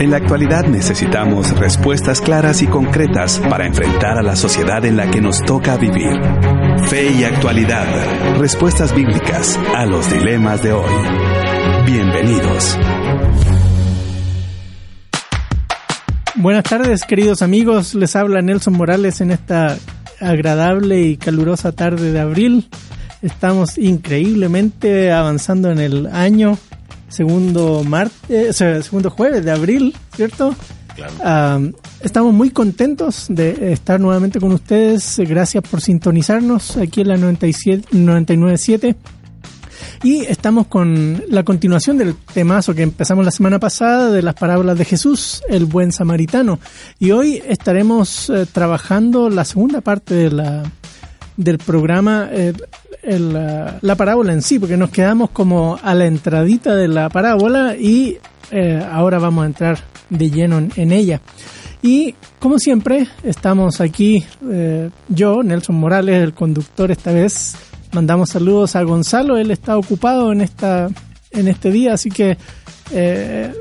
En la actualidad necesitamos respuestas claras y concretas para enfrentar a la sociedad en la que nos toca vivir. Fe y actualidad. Respuestas bíblicas a los dilemas de hoy. Bienvenidos. Buenas tardes, queridos amigos. Les habla Nelson Morales en esta agradable y calurosa tarde de abril. Estamos increíblemente avanzando en el año, segundo martes, segundo jueves de abril, ¿cierto? Claro. estamos muy contentos de estar nuevamente con ustedes. Gracias por sintonizarnos aquí en la 997. Y estamos con la continuación del temazo que empezamos la semana pasada de las parábolas de Jesús, el buen samaritano. Y hoy estaremos eh, trabajando la segunda parte de la, del programa, eh, la, parábola en sí, porque nos quedamos como a la entradita de la parábola y eh, ahora vamos a entrar de lleno en, ella. Y como siempre, estamos aquí, yo, Nelson Morales, el conductor esta vez, mandamos saludos a Gonzalo, él está ocupado en esta en este día, así que eh,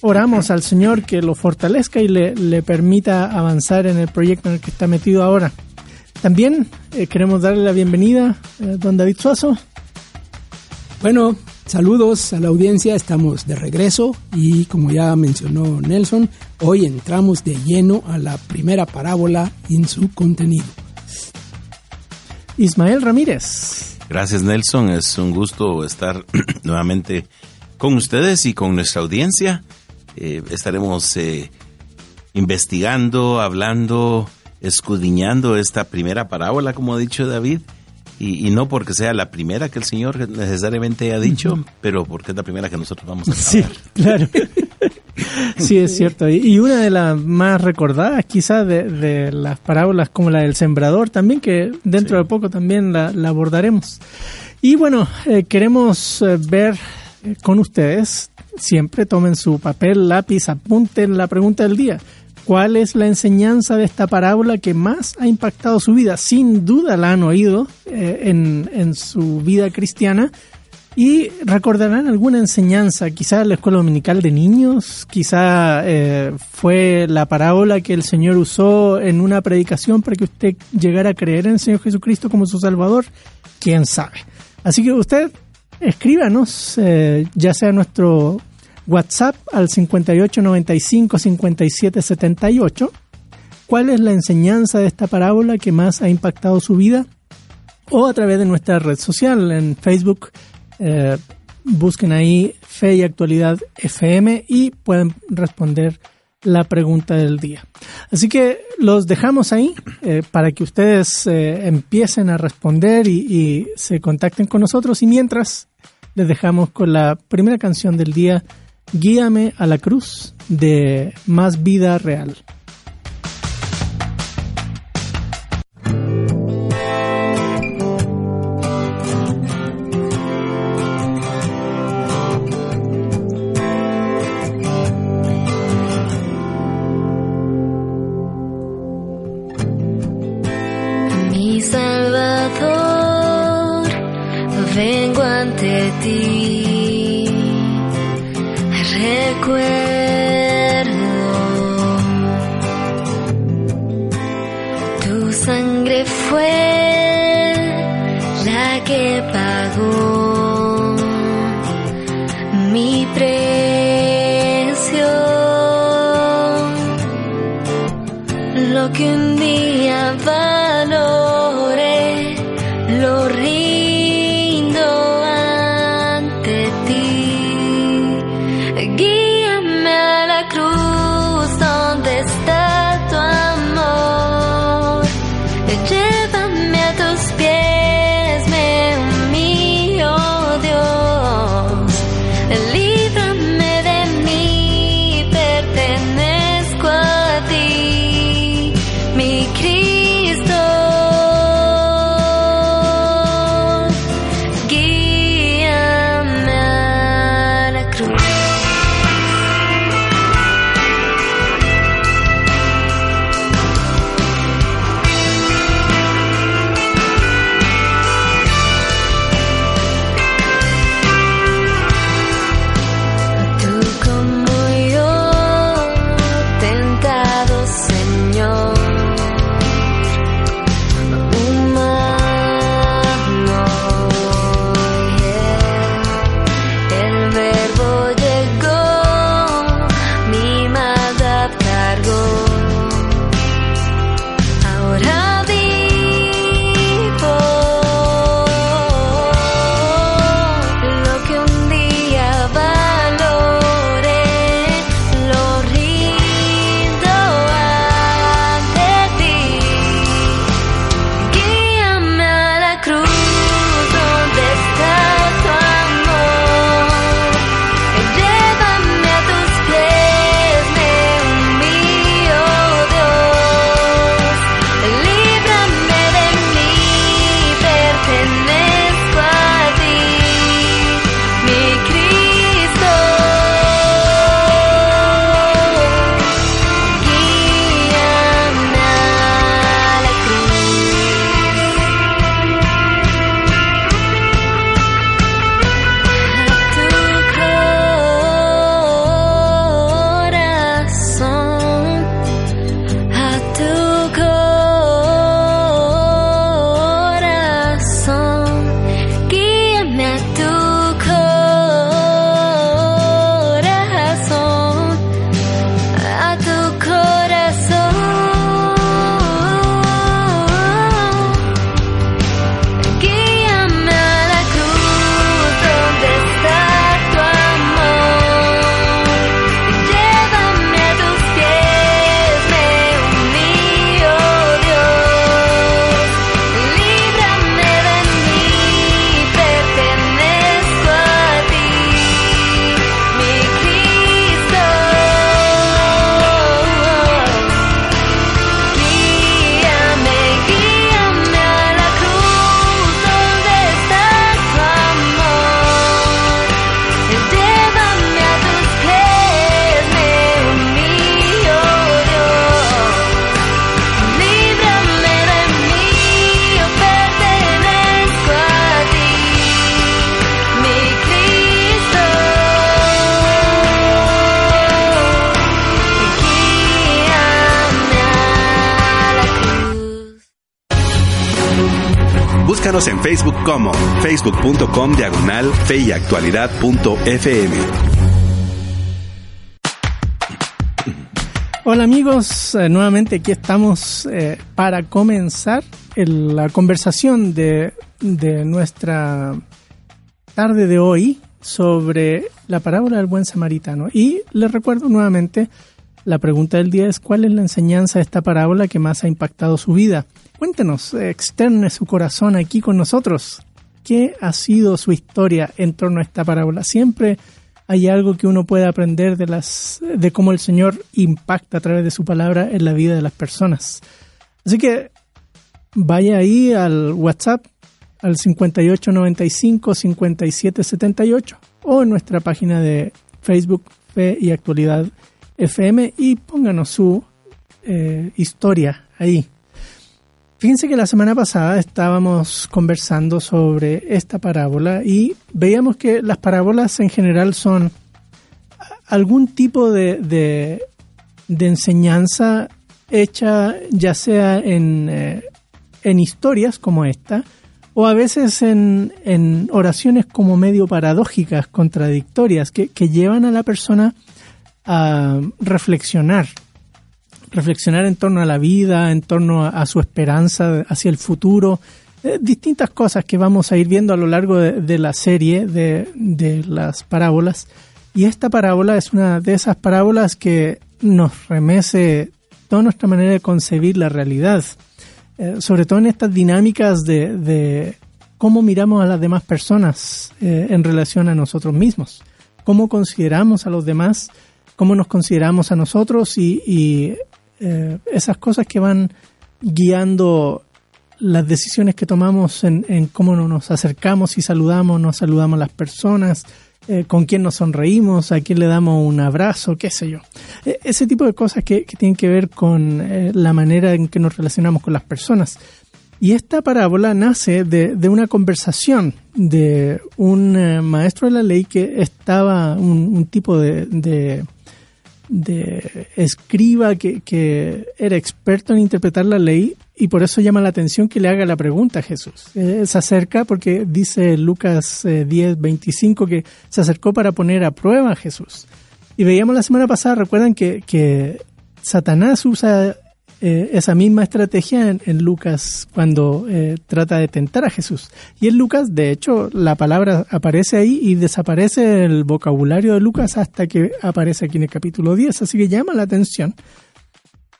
oramos al Señor que lo fortalezca y le, permita avanzar en el proyecto en el que está metido ahora. También eh, queremos darle la bienvenida a eh, don David Suazo. Bueno, saludos a la audiencia, estamos de regreso y como ya mencionó Nelson, hoy entramos de lleno a la primera parábola en su contenido. Ismael Ramírez. Gracias Nelson, es un gusto estar nuevamente con ustedes y con nuestra audiencia. Eh, estaremos eh, investigando, hablando, escudriñando esta primera parábola, como ha dicho David, y, no porque sea la primera que el Señor necesariamente ha dicho, pero porque es la primera que nosotros vamos a Sí, claro. sí, es cierto. Y, una de las más recordadas quizás de, las parábolas como la del sembrador también, que dentro de poco también la, abordaremos. Y bueno, eh, queremos eh, ver eh, con ustedes, siempre tomen su papel, lápiz, apunten la pregunta del día. ¿Cuál es la enseñanza de esta parábola que más ha impactado su vida? Sin duda la han oído eh, en, su vida cristiana y recordarán alguna enseñanza, quizá la escuela dominical de niños, quizá eh, fue la parábola que el Señor usó en una predicación para que usted llegara a creer en el Señor Jesucristo como su Salvador, quién sabe. Así que usted escríbanos, eh, ya sea nuestro WhatsApp al 5895-5778. ¿Cuál es la enseñanza de esta parábola que más ha impactado su vida? O a través de nuestra red social en Facebook. Eh, busquen ahí Fe y Actualidad FM y pueden responder la pregunta del día. Así que los dejamos ahí eh, para que ustedes eh, empiecen a responder y, y, se contacten con nosotros. Y mientras les dejamos con la primera canción del día Guíame a la cruz de Más Vida Real. facebook.com diagonal feyactualidad.fm. Hola amigos, eh, nuevamente aquí estamos eh, para comenzar el- la conversación de, de nuestra tarde de hoy sobre la parábola del buen samaritano. Y les recuerdo nuevamente, la pregunta del día es ¿cuál es la enseñanza de esta parábola que más ha impactado su vida? Cuéntenos, eh, externe su corazón aquí con nosotros. ¿Qué ha sido su historia en torno a esta parábola? Siempre hay algo que uno puede aprender de las de cómo el Señor impacta a través de su palabra en la vida de las personas. Así que vaya ahí al WhatsApp al 5895-5778 o en nuestra página de Facebook Fe y Actualidad FM y pónganos su eh, historia ahí. Fíjense que la semana pasada estábamos conversando sobre esta parábola y veíamos que las parábolas en general son algún tipo de, de, enseñanza hecha ya sea en, eh, en historias como esta o a veces en, en oraciones como medio paradójicas, contradictorias, que, que llevan a la persona a reflexionar reflexionar en torno a la vida, en torno a, su esperanza hacia el futuro, eh, distintas cosas que vamos a ir viendo a lo largo de, la serie de, las parábolas. Y esta parábola es una de esas parábolas que nos remece toda nuestra manera de concebir la realidad, eh, sobre todo en estas dinámicas de, de cómo miramos a las demás personas eh, en relación a nosotros mismos, cómo consideramos a los demás, cómo nos consideramos a nosotros y eh, esas cosas que van guiando las decisiones que tomamos en, en cómo nos acercamos y saludamos, nos saludamos a las personas, eh, con quién nos sonreímos, a quién le damos un abrazo, qué sé yo. Eh, ese tipo de cosas que, tienen que ver con la manera en que nos relacionamos con las personas. Y esta parábola nace de, de una conversación de un maestro de la ley que estaba, un, tipo de, de escriba que, que era experto en interpretar la ley y por eso llama la atención que le haga la pregunta a Jesús. Eh, se acerca porque dice Lucas eh, 10, 25 que se acercó para poner a prueba a Jesús. Y veíamos la semana pasada, recuerdan que, que Satanás usa eh, esa misma estrategia en, Lucas cuando eh, trata de tentar a Jesús. Y en Lucas, de hecho, la palabra aparece ahí y desaparece el vocabulario de Lucas hasta que aparece aquí en el capítulo 10. Así que llama la atención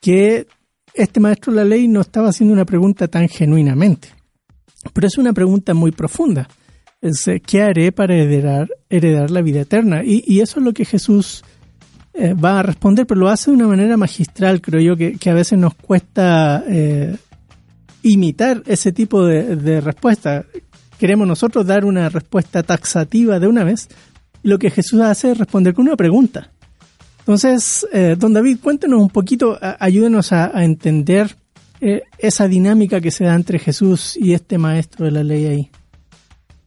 que este maestro de la ley no estaba haciendo una pregunta tan genuinamente. Pero es una pregunta muy profunda. Es, eh, ¿Qué haré para heredar, heredar la vida eterna? Y, y eso es lo que Jesús eh, va a responder, pero lo hace de una manera magistral, creo yo, que, a veces nos cuesta eh, imitar ese tipo de, respuesta. Queremos nosotros dar una respuesta taxativa de una vez, y lo que Jesús hace es responder con una pregunta. Entonces, eh, don David, cuéntenos un poquito, ayúdenos a, a entender eh, esa dinámica que se da entre Jesús y este maestro de la ley ahí.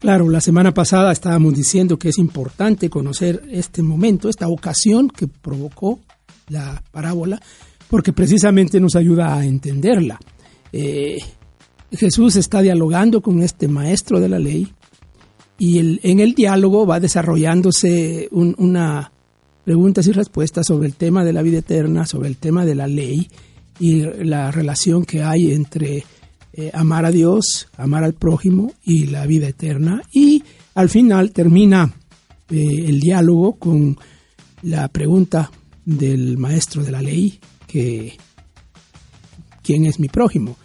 Claro, la semana pasada estábamos diciendo que es importante conocer este momento, esta ocasión que provocó la parábola, porque precisamente nos ayuda a entenderla. Eh, Jesús está dialogando con este maestro de la ley y en el diálogo va desarrollándose un- una preguntas y respuestas sobre el tema de la vida eterna, sobre el tema de la ley y la relación que hay entre eh, amar a Dios, amar al prójimo y la vida eterna. Y al final termina eh, el diálogo con la pregunta del maestro de la ley, que ¿quién es mi prójimo?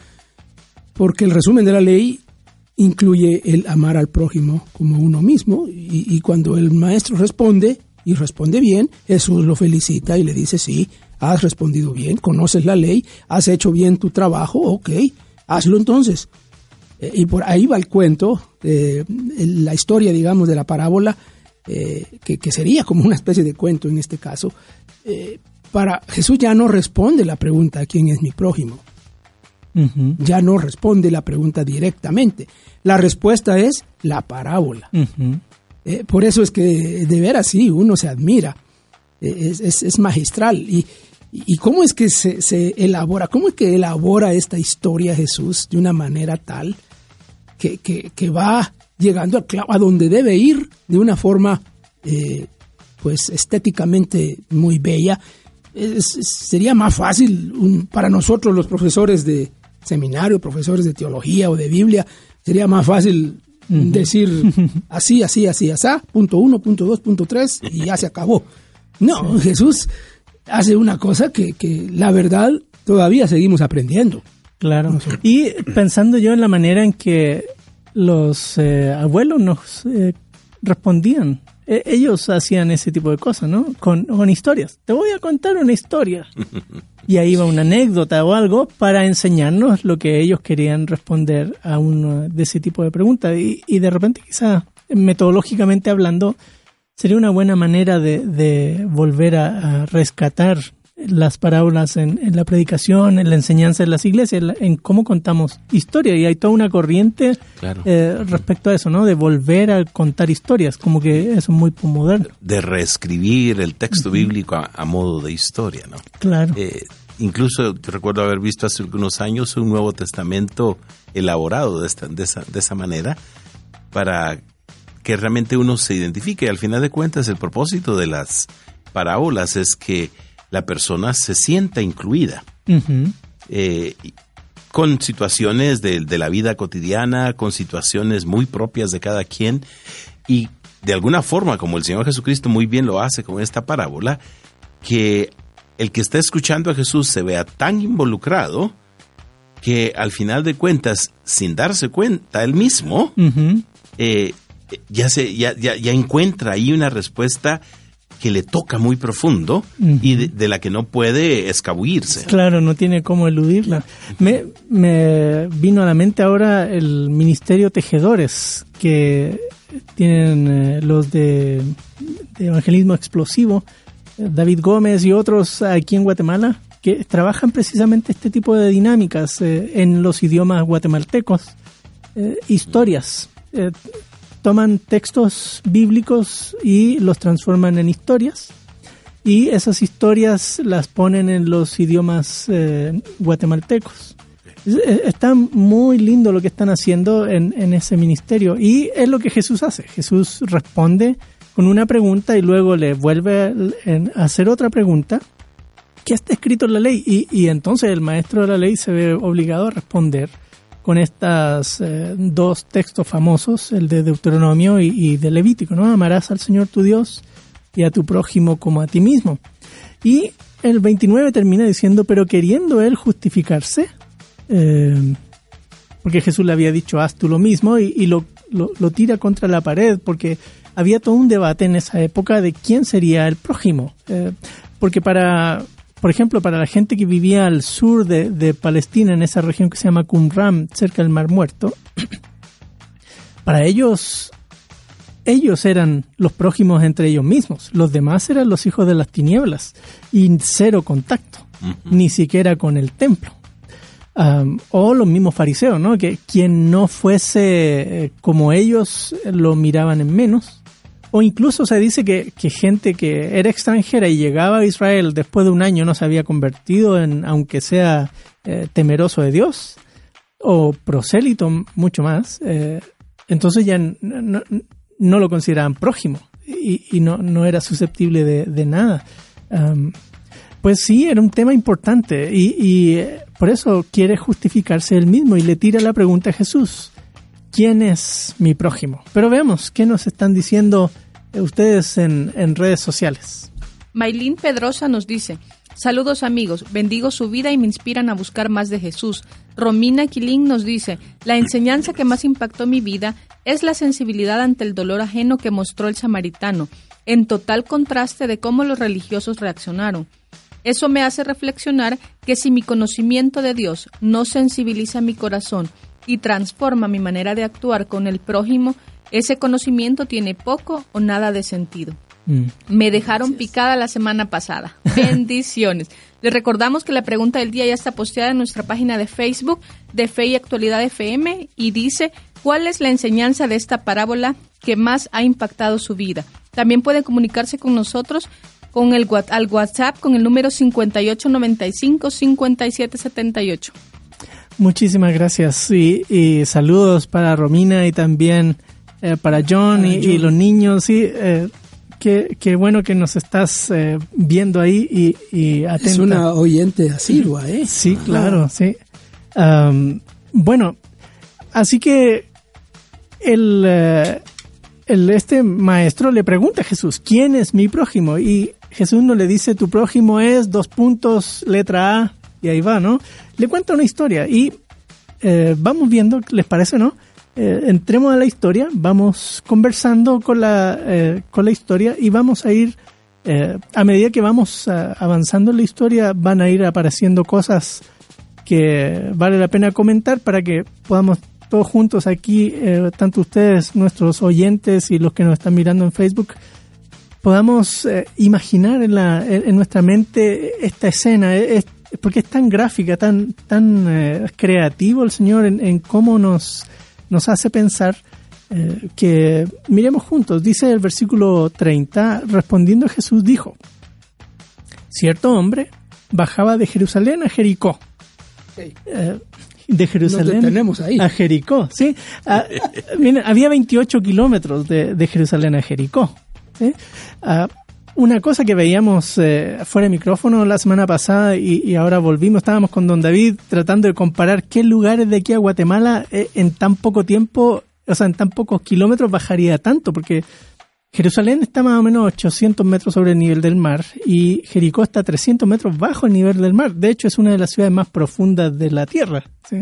Porque el resumen de la ley incluye el amar al prójimo como uno mismo y, y cuando el maestro responde y responde bien, Jesús lo felicita y le dice, sí, has respondido bien, conoces la ley, has hecho bien tu trabajo, ok, hazlo entonces. Eh, y por ahí va el cuento, eh, la historia, digamos, de la parábola, eh, que, que, sería como una especie de cuento en este caso. Para Jesús ya no responde la pregunta ¿quién es mi prójimo? Uh -huh. Ya no responde la pregunta directamente. La respuesta es la parábola. Uh -huh. por eso es que de veras sí, uno se admira. Es, es, es magistral. Y, ¿Y cómo es que se, se, elabora? ¿Cómo es que elabora esta historia Jesús de una manera tal que, que, que va llegando a, donde debe ir de una forma eh, pues estéticamente muy bella. Es- sería más fácil un- para nosotros los profesores de seminario, profesores de teología o de Biblia, sería más fácil decir así, así, así, así, punto uno, punto dos, punto tres, y ya se acabó. No, Jesús hace una cosa que, que la verdad todavía seguimos aprendiendo. Claro. Y pensando yo en la manera en que los eh, abuelos nos eh, respondían. E- ellos hacían ese tipo de cosas, ¿no? Con, con historias. Te voy a contar una historia. Y ahí va una anécdota o algo para enseñarnos lo que ellos querían responder a uno de ese tipo de preguntas. Y, y de repente, quizá metodológicamente hablando, sería una buena manera de, de volver a, a rescatar las parábolas en, en la predicación, en la enseñanza de las iglesias, en, cómo contamos historia. Y hay toda una corriente Claro. eh, respecto a eso, ¿no? De volver a contar historias, como que eso es muy moderno. De reescribir el texto bíblico a, a modo de historia, ¿no? Claro. Eh, incluso yo recuerdo haber visto hace algunos años un Nuevo Testamento elaborado de, esta, de, esa, de esa manera para que realmente uno se identifique. Al final de cuentas, el propósito de las parábolas es que la persona se sienta incluida eh, con situaciones de, de la vida cotidiana, con situaciones muy propias de cada quien y de alguna forma, como el Señor Jesucristo muy bien lo hace con esta parábola, que el que está escuchando a Jesús se vea tan involucrado que al final de cuentas, sin darse cuenta él mismo, eh, ya, se, ya, ya, ya encuentra ahí una respuesta que le toca muy profundo y de, de la que no puede escabullirse. Claro, no tiene cómo eludirla. Me, me vino a la mente ahora el Ministerio Tejedores, que tienen eh, los de, de Evangelismo Explosivo, David Gómez y otros aquí en Guatemala, que trabajan precisamente este tipo de dinámicas eh, en los idiomas guatemaltecos, eh, historias. Eh, toman textos bíblicos y los transforman en historias y esas historias las ponen en los idiomas eh, guatemaltecos. Es- es- Está muy lindo lo que están haciendo en, en ese ministerio y es lo que Jesús hace. Jesús responde con una pregunta y luego le vuelve a hacer otra pregunta que está escrito en la ley y, y entonces el maestro de la ley se ve obligado a responder con estas eh, dos textos famosos, el de Deuteronomio y, y de Levítico, ¿no? Amarás al Señor tu Dios y a tu prójimo como a ti mismo. Y el 29 termina diciendo, pero queriendo él justificarse, eh, porque Jesús le había dicho, haz tú lo mismo, y, lo tira contra la pared, porque había todo un debate en esa época de quién sería el prójimo. Eh, porque para, por ejemplo, para la gente que vivía al sur de, de Palestina, en esa región que se llama Qumran, cerca del Mar Muerto, para ellos, ellos eran los prójimos entre ellos mismos. Los demás eran los hijos de las tinieblas y cero contacto, ni siquiera con el templo. O los mismos fariseos, ¿no? Que quien no fuese eh, como ellos lo miraban en menos. O incluso se dice que, que gente que era extranjera y llegaba a Israel después de un año no se había convertido en, aunque sea eh, temeroso de Dios, o prosélito mucho más, eh, entonces ya no, no lo consideraban prójimo y, no, no era susceptible de, nada. Pues sí, era un tema importante y, y, eh, por eso quiere justificarse él mismo y le tira la pregunta a Jesús, ¿quién es mi prójimo? Pero veamos, ¿qué nos están diciendo ustedes en, en redes sociales? Maylin Pedrosa nos dice, saludos amigos, bendigo su vida y me inspiran a buscar más de Jesús. Romina Quilín nos dice, la enseñanza que más impactó mi vida es la sensibilidad ante el dolor ajeno que mostró el samaritano, en total contraste de cómo los religiosos reaccionaron. Eso me hace reflexionar que si mi conocimiento de Dios no sensibiliza mi corazón y transforma mi manera de actuar con el prójimo, ese conocimiento tiene poco o nada de sentido. Mm. Me dejaron picada la semana pasada. Bendiciones. Les recordamos que la pregunta del día ya está posteada en nuestra página de Facebook de Fe y Actualidad FM y dice, ¿cuál es la enseñanza de esta parábola que más ha impactado su vida? También pueden comunicarse con nosotros con el al WhatsApp con el número 5895-5778. Muchísimas gracias. Y, y saludos para Romina y también eh, para John, y, y los niños. Sí, eh, qué, qué bueno que nos estás eh, viendo ahí y, y atenta. Es una oyente asidua, ¿eh? Sí, claro, sí. Bueno, así que el, eh, el, este maestro le pregunta a Jesús, ¿quién es mi prójimo? Y Jesús no le dice, tu prójimo es dos puntos, letra A, y ahí va, ¿no? Le cuenta una historia y eh, vamos viendo, ¿les parece, no? Eh, entremos a la historia, vamos conversando con la, eh, con la historia y vamos a ir, a medida que vamos avanzando en la historia, van a ir apareciendo cosas que vale la pena comentar para que podamos todos juntos aquí, tanto ustedes, nuestros oyentes y los que nos están mirando en Facebook, podamos imaginar en, nuestra mente esta escena, eh, es- porque es tan gráfica, tan, tan eh, creativo el Señor en, en cómo nos, nos hace pensar eh, que miremos juntos. Dice el versículo 30, respondiendo Jesús dijo, cierto hombre bajaba de Jerusalén a Jericó. Eh, de Jerusalén detenemos ahí. a Jericó, sí. Ah, mira, había 28 kilómetros de, de Jerusalén a Jericó. ¿sí? Ah, una cosa que veíamos eh, fuera de micrófono la semana pasada y, y ahora volvimos, estábamos con don David tratando de comparar qué lugares de aquí a Guatemala eh, en tan poco tiempo, o sea, en tan pocos kilómetros bajaría tanto, porque Jerusalén está más o menos 800 metros sobre el nivel del mar y Jericó está 300 metros bajo el nivel del mar. De hecho, es una de las ciudades más profundas de la Tierra. ¿sí?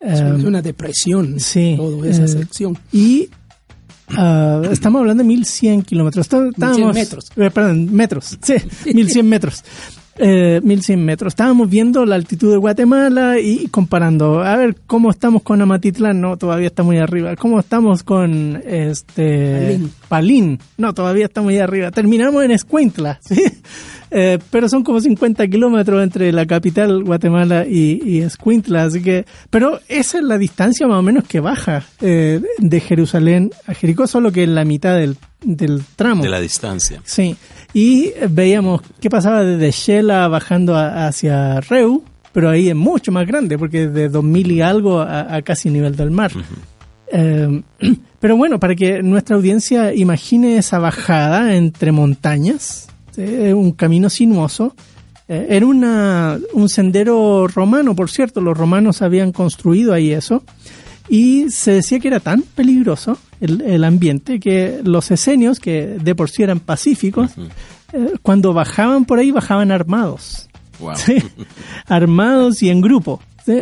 Es Um, una depresión, sí, toda esa eh, sección. y ah, estamos hablando de 1100 kilómetros. Está- Estábamos, metros. eh, perdón, metros. Sí, 1100 metros. Eh, 1100 metros. Estábamos viendo la altitud de Guatemala y comparando. A ver cómo estamos con Amatitlán. No, todavía está muy arriba. ¿Cómo estamos con este Palín. Palín? No, todavía está muy arriba. Terminamos en Escuintla. ¿sí? Eh, pero son como 50 kilómetros entre la capital Guatemala y, y Escuintla, así que, pero esa es la distancia más o menos que baja eh, de Jerusalén a Jericó, solo que en la mitad del, del tramo. de la distancia. Sí, y veíamos qué pasaba desde Shela bajando a- hacia Reu, pero ahí es mucho más grande, porque de 2000 y algo a, a casi nivel del mar. Eh, pero bueno, para que nuestra audiencia imagine esa bajada entre montañas, ¿sí? un camino sinuoso, eh, era una, un sendero romano, por cierto, los romanos habían construido ahí eso, y se decía que era tan peligroso el, el ambiente que los esenios, que de por sí eran pacíficos, eh, cuando bajaban por ahí bajaban armados. Wow. Sí, armados y en grupo. Sí,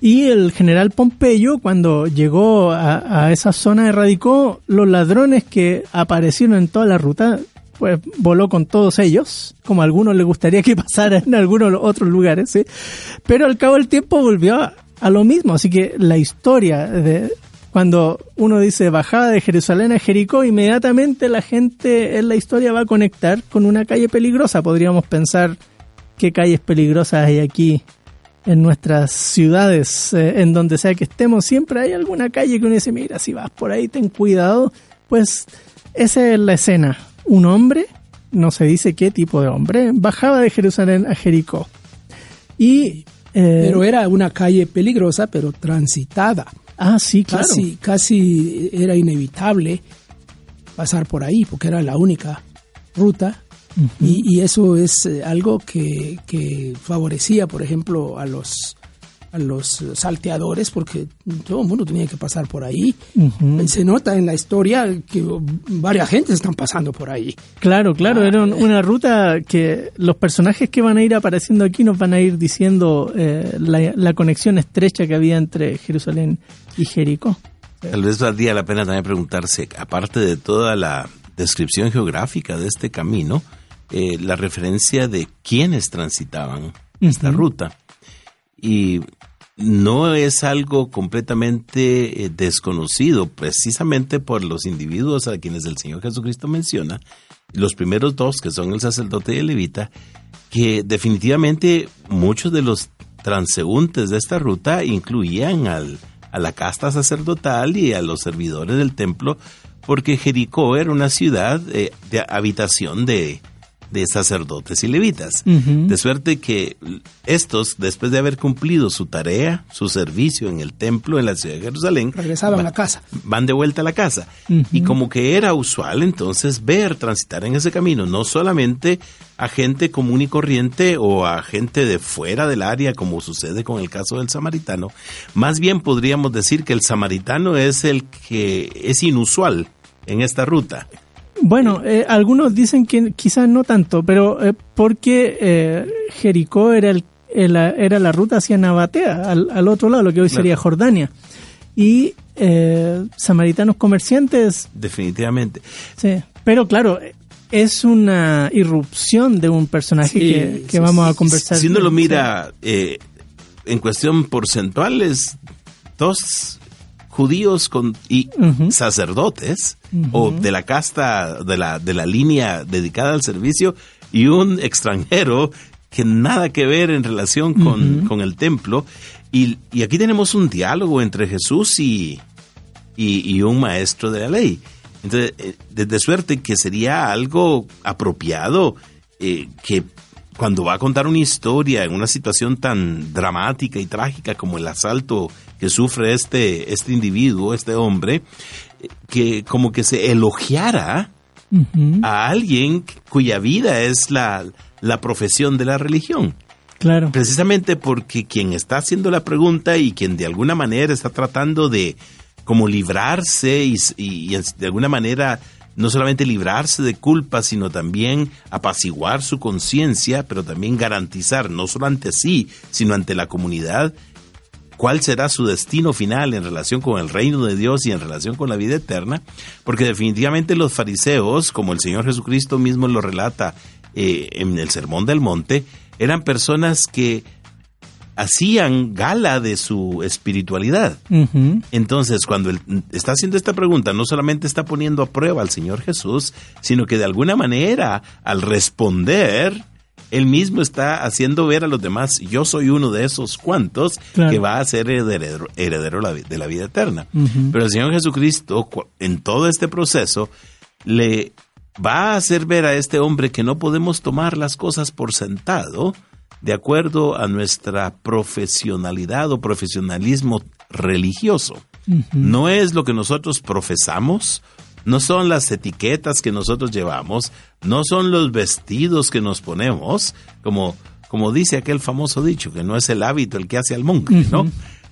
y el general Pompeyo, cuando llegó a, a esa zona, erradicó los ladrones que aparecieron en toda la ruta, pues voló con todos ellos, como a algunos les gustaría que pasara en algunos otros lugares, ¿sí? pero al cabo del tiempo volvió a, lo mismo, así que la historia de cuando uno dice bajada de Jerusalén a Jericó, inmediatamente la gente en la historia va a conectar con una calle peligrosa, podríamos pensar qué calles peligrosas hay aquí en nuestras ciudades, eh, en donde sea que estemos, siempre hay alguna calle que uno dice, mira, si vas por ahí, ten cuidado. Pues esa es la escena. Un hombre, no se dice qué tipo de hombre, bajaba de Jerusalén a Jericó. Y... eh, Pero era una calle peligrosa, pero transitada. ah, sí, claro. Casi, casi era inevitable pasar por ahí, porque era la única ruta. y, y eso es eh, algo que, que favorecía, por ejemplo, a los a los eh, salteadores, porque todo el mundo tenía que pasar por ahí. Se nota en la historia que varias gentes están pasando por ahí. Claro, claro, era un- una ruta que los personajes que van a ir apareciendo aquí nos van a ir diciendo eh, la, la conexión estrecha que había entre Jerusalén y Jericó. Tal vez valdría la pena también preguntarse, aparte de toda la descripción geográfica de este camino, eh, la referencia de quiénes transitaban esta ruta. Y no es algo completamente eh, desconocido, precisamente por los individuos a quienes el Señor Jesucristo menciona, los primeros dos, que son el sacerdote y el levita, que definitivamente muchos de los transeúntes de esta ruta incluían al, a la casta sacerdotal y a los servidores del templo, porque Jericó era una ciudad eh, de habitación de, de sacerdotes y levitas. De suerte que estos, después de haber cumplido su tarea, su servicio en el templo en la ciudad de Jerusalén, Regresaban a casa. van de vuelta a la casa. Y como que era usual entonces ver transitar en ese camino, no solamente a gente común y corriente o a gente de fuera del área, como sucede con el caso del samaritano, más bien podríamos decir que el samaritano es el que es inusual en esta ruta. Bueno, eh, algunos dicen que quizás no tanto, pero eh, porque eh, Jericó era, el, el- era la ruta hacia Nabatea, al, al otro lado, lo que hoy Claro. sería Jordania. Y eh, samaritanos comerciantes, Definitivamente. sí. Pero claro, es una irrupción de un personaje Sí, que, que sí, vamos a conversar. Si uno lo mira eh, en cuestión porcentual, es dos judíos con, y sacerdotes, o de la casta, de la, de la línea dedicada al servicio, y un extranjero que nada que ver en relación con, con el templo. Y, y aquí tenemos un diálogo entre Jesús y, y, y un maestro de la ley. Entonces, eh, de, de suerte que sería algo apropiado eh, que cuando va a contar una historia en una situación tan dramática y trágica como el asalto que sufre este, este individuo, este hombre, que como que se elogiara a alguien cuya vida es la, la profesión de la religión. claro. Precisamente porque quien está haciendo la pregunta y quien de alguna manera está tratando de como librarse y, y- y de alguna manera no solamente librarse de culpa, sino también apaciguar su conciencia, pero también garantizar, no solo ante sí, sino ante la comunidad, cuál será su destino final en relación con el reino de Dios y en relación con la vida eterna, porque definitivamente los fariseos, como el Señor Jesucristo mismo lo relata eh, en el Sermón del Monte, eran personas que hacían gala de su espiritualidad. Entonces, cuando él está haciendo esta pregunta, no solamente está poniendo a prueba al Señor Jesús, sino que de alguna manera, al responder, él mismo está haciendo ver a los demás, yo soy uno de esos cuantos Claro. que va a ser heredero, de la vida eterna. Pero el Señor Jesucristo, en todo este proceso, le va a hacer ver a este hombre que no podemos tomar las cosas por sentado de acuerdo a nuestra profesionalidad o profesionalismo religioso. No es lo que nosotros profesamos, no son las etiquetas que nosotros llevamos, no son los vestidos que nos ponemos, como, como dice aquel famoso dicho, que no es el hábito el que hace al monje, ¿no?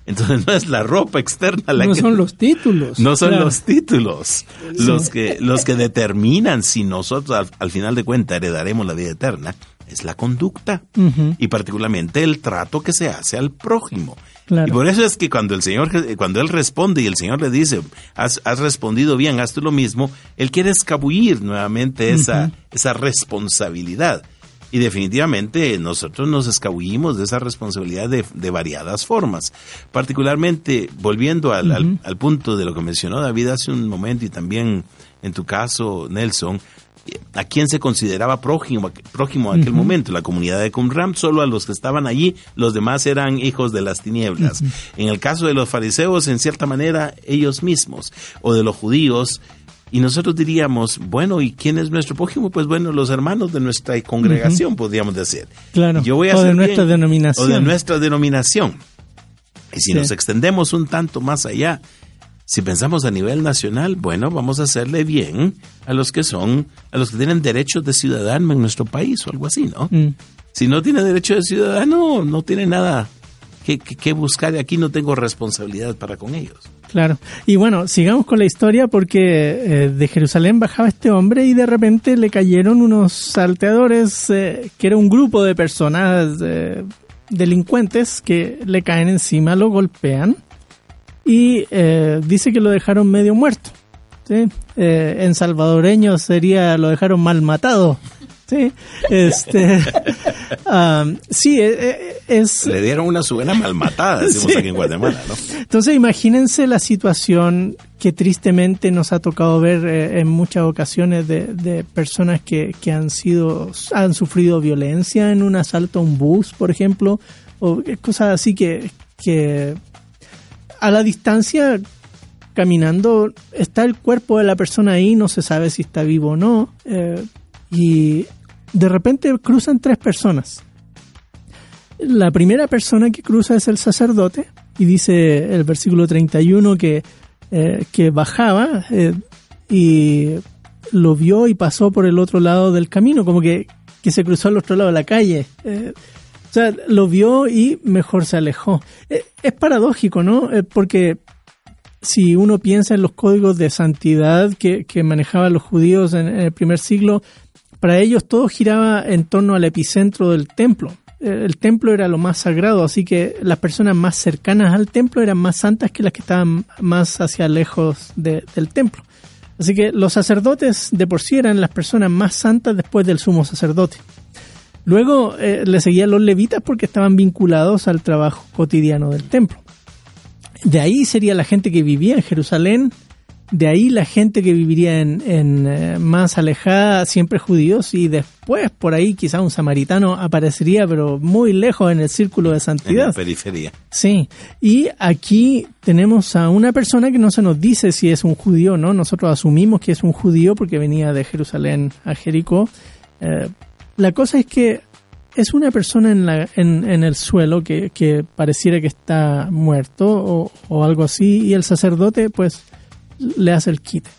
Entonces no es la ropa externa la No que... son los títulos. No son Claro. los títulos los que, los que determinan si nosotros al, al final de cuentas heredaremos la vida eterna, es la conducta y particularmente el trato que se hace al prójimo. Claro. Y por eso es que cuando el Señor, cuando Él responde y el Señor le dice, has, has respondido bien, haz tú lo mismo, Él quiere escabullir nuevamente esa, esa responsabilidad. Y definitivamente nosotros nos escabullimos de esa responsabilidad de, de variadas formas. Particularmente, volviendo al, al- al punto de lo que mencionó David hace un momento y también en tu caso, Nelson, a quién se consideraba prójimo, prójimo en aquel momento, la comunidad de Qumran, solo a los que estaban allí, los demás eran hijos de las tinieblas. En el caso de los fariseos, en cierta manera, ellos mismos, o de los judíos, y nosotros diríamos, bueno, ¿y quién es nuestro prójimo? Pues bueno, los hermanos de nuestra congregación, podríamos decir. Claro. Yo voy a o de nuestra bien, denominación. O de nuestra denominación. Y si Sí. nos extendemos un tanto más allá, si pensamos a nivel nacional, bueno, vamos a hacerle bien a los que son, a los que tienen derechos de ciudadano en nuestro país o algo así, ¿no? Mm, Si no tiene derecho de ciudadano, no tiene nada que, que- que buscar y aquí no tengo responsabilidad para con ellos. Claro. Y bueno, sigamos con la historia porque eh, de Jerusalén bajaba este hombre y de repente le cayeron unos salteadores, eh, que era un grupo de personas eh, delincuentes que le caen encima, lo golpean y eh, dice que lo dejaron medio muerto. ¿sí? Eh, en salvadoreño sería lo dejaron mal matado. Sí, este, sí, eh, eh, es, Le dieron una buena malmatada, decimos Sí. aquí en Guatemala, ¿no? entonces imagínense la situación que tristemente nos ha tocado ver eh, en muchas ocasiones de, de personas que, que han sido han sufrido violencia en un asalto a un bus, por ejemplo, o cosas así que, que a la distancia caminando está el cuerpo de la persona ahí, no se sabe si está vivo o no, eh, y de repente cruzan tres personas. La primera persona que cruza es el sacerdote, y dice el versículo 31 que, eh, que bajaba eh, y lo vio y pasó por el otro lado del camino, como que, que se cruzó al otro lado de la calle. Eh, sea, lo vio y mejor se alejó. es paradójico, ¿no? porque si uno piensa en los códigos de santidad que, que manejaban los judíos en, el primer siglo, para ellos todo giraba en torno al epicentro del templo. El templo era lo más sagrado, así que las personas más cercanas al templo eran más santas que las que estaban más hacia lejos del templo. Así que los sacerdotes de por sí eran las personas más santas después del sumo sacerdote. Luego eh, le seguían los levitas porque estaban vinculados al trabajo cotidiano del templo. De ahí sería la gente que vivía en Jerusalén, de ahí la gente que viviría en, eh, más alejada, siempre judíos, y después por ahí quizá un samaritano aparecería, pero muy lejos en el círculo de santidad. En la periferia. Sí, y aquí tenemos a una persona que no se nos dice si es un judío no, nosotros asumimos que es un judío porque venía de Jerusalén a Jericó. Eh, la cosa es que es una persona en, la, en, el suelo que, pareciera que está muerto o, o, algo así y el sacerdote pues le hace el quite.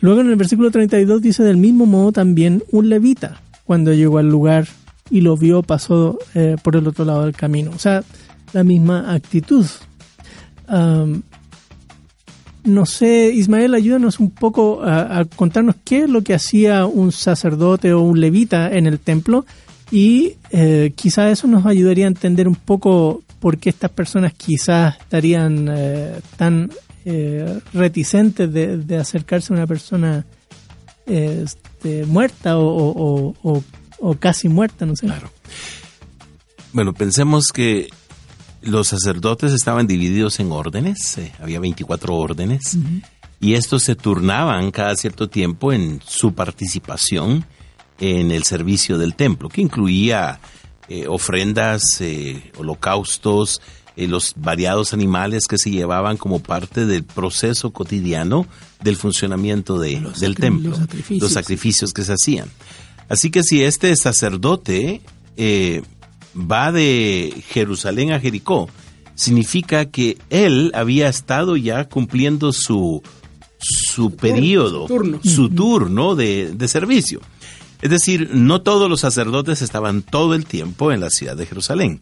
Luego en el versículo 32 dice del mismo modo también un levita cuando llegó al lugar y lo vio pasó eh, por el otro lado del camino. O sea, la misma actitud. No sé, Ismael, ayúdanos un poco a, contarnos qué es lo que hacía un sacerdote o un levita en el templo y eh, quizás eso nos ayudaría a entender un poco por qué estas personas quizás estarían eh, tan eh, reticentes de, acercarse a una persona este, muerta o, casi muerta, no sé. Claro. Bueno, pensemos que los sacerdotes estaban divididos en órdenes, había 24 órdenes, y estos se turnaban cada cierto tiempo en su participación en el servicio del templo, que incluía eh, ofrendas, eh, holocaustos, eh, los variados animales que se llevaban como parte del proceso cotidiano del funcionamiento de, del templo, los sacrificios. los sacrificios. que se hacían. Así que si este sacerdote va de Jerusalén a Jericó, significa que él había estado ya cumpliendo su, su periodo, su turno, de, de servicio. Es decir, no todos los sacerdotes estaban todo el tiempo en la ciudad de Jerusalén.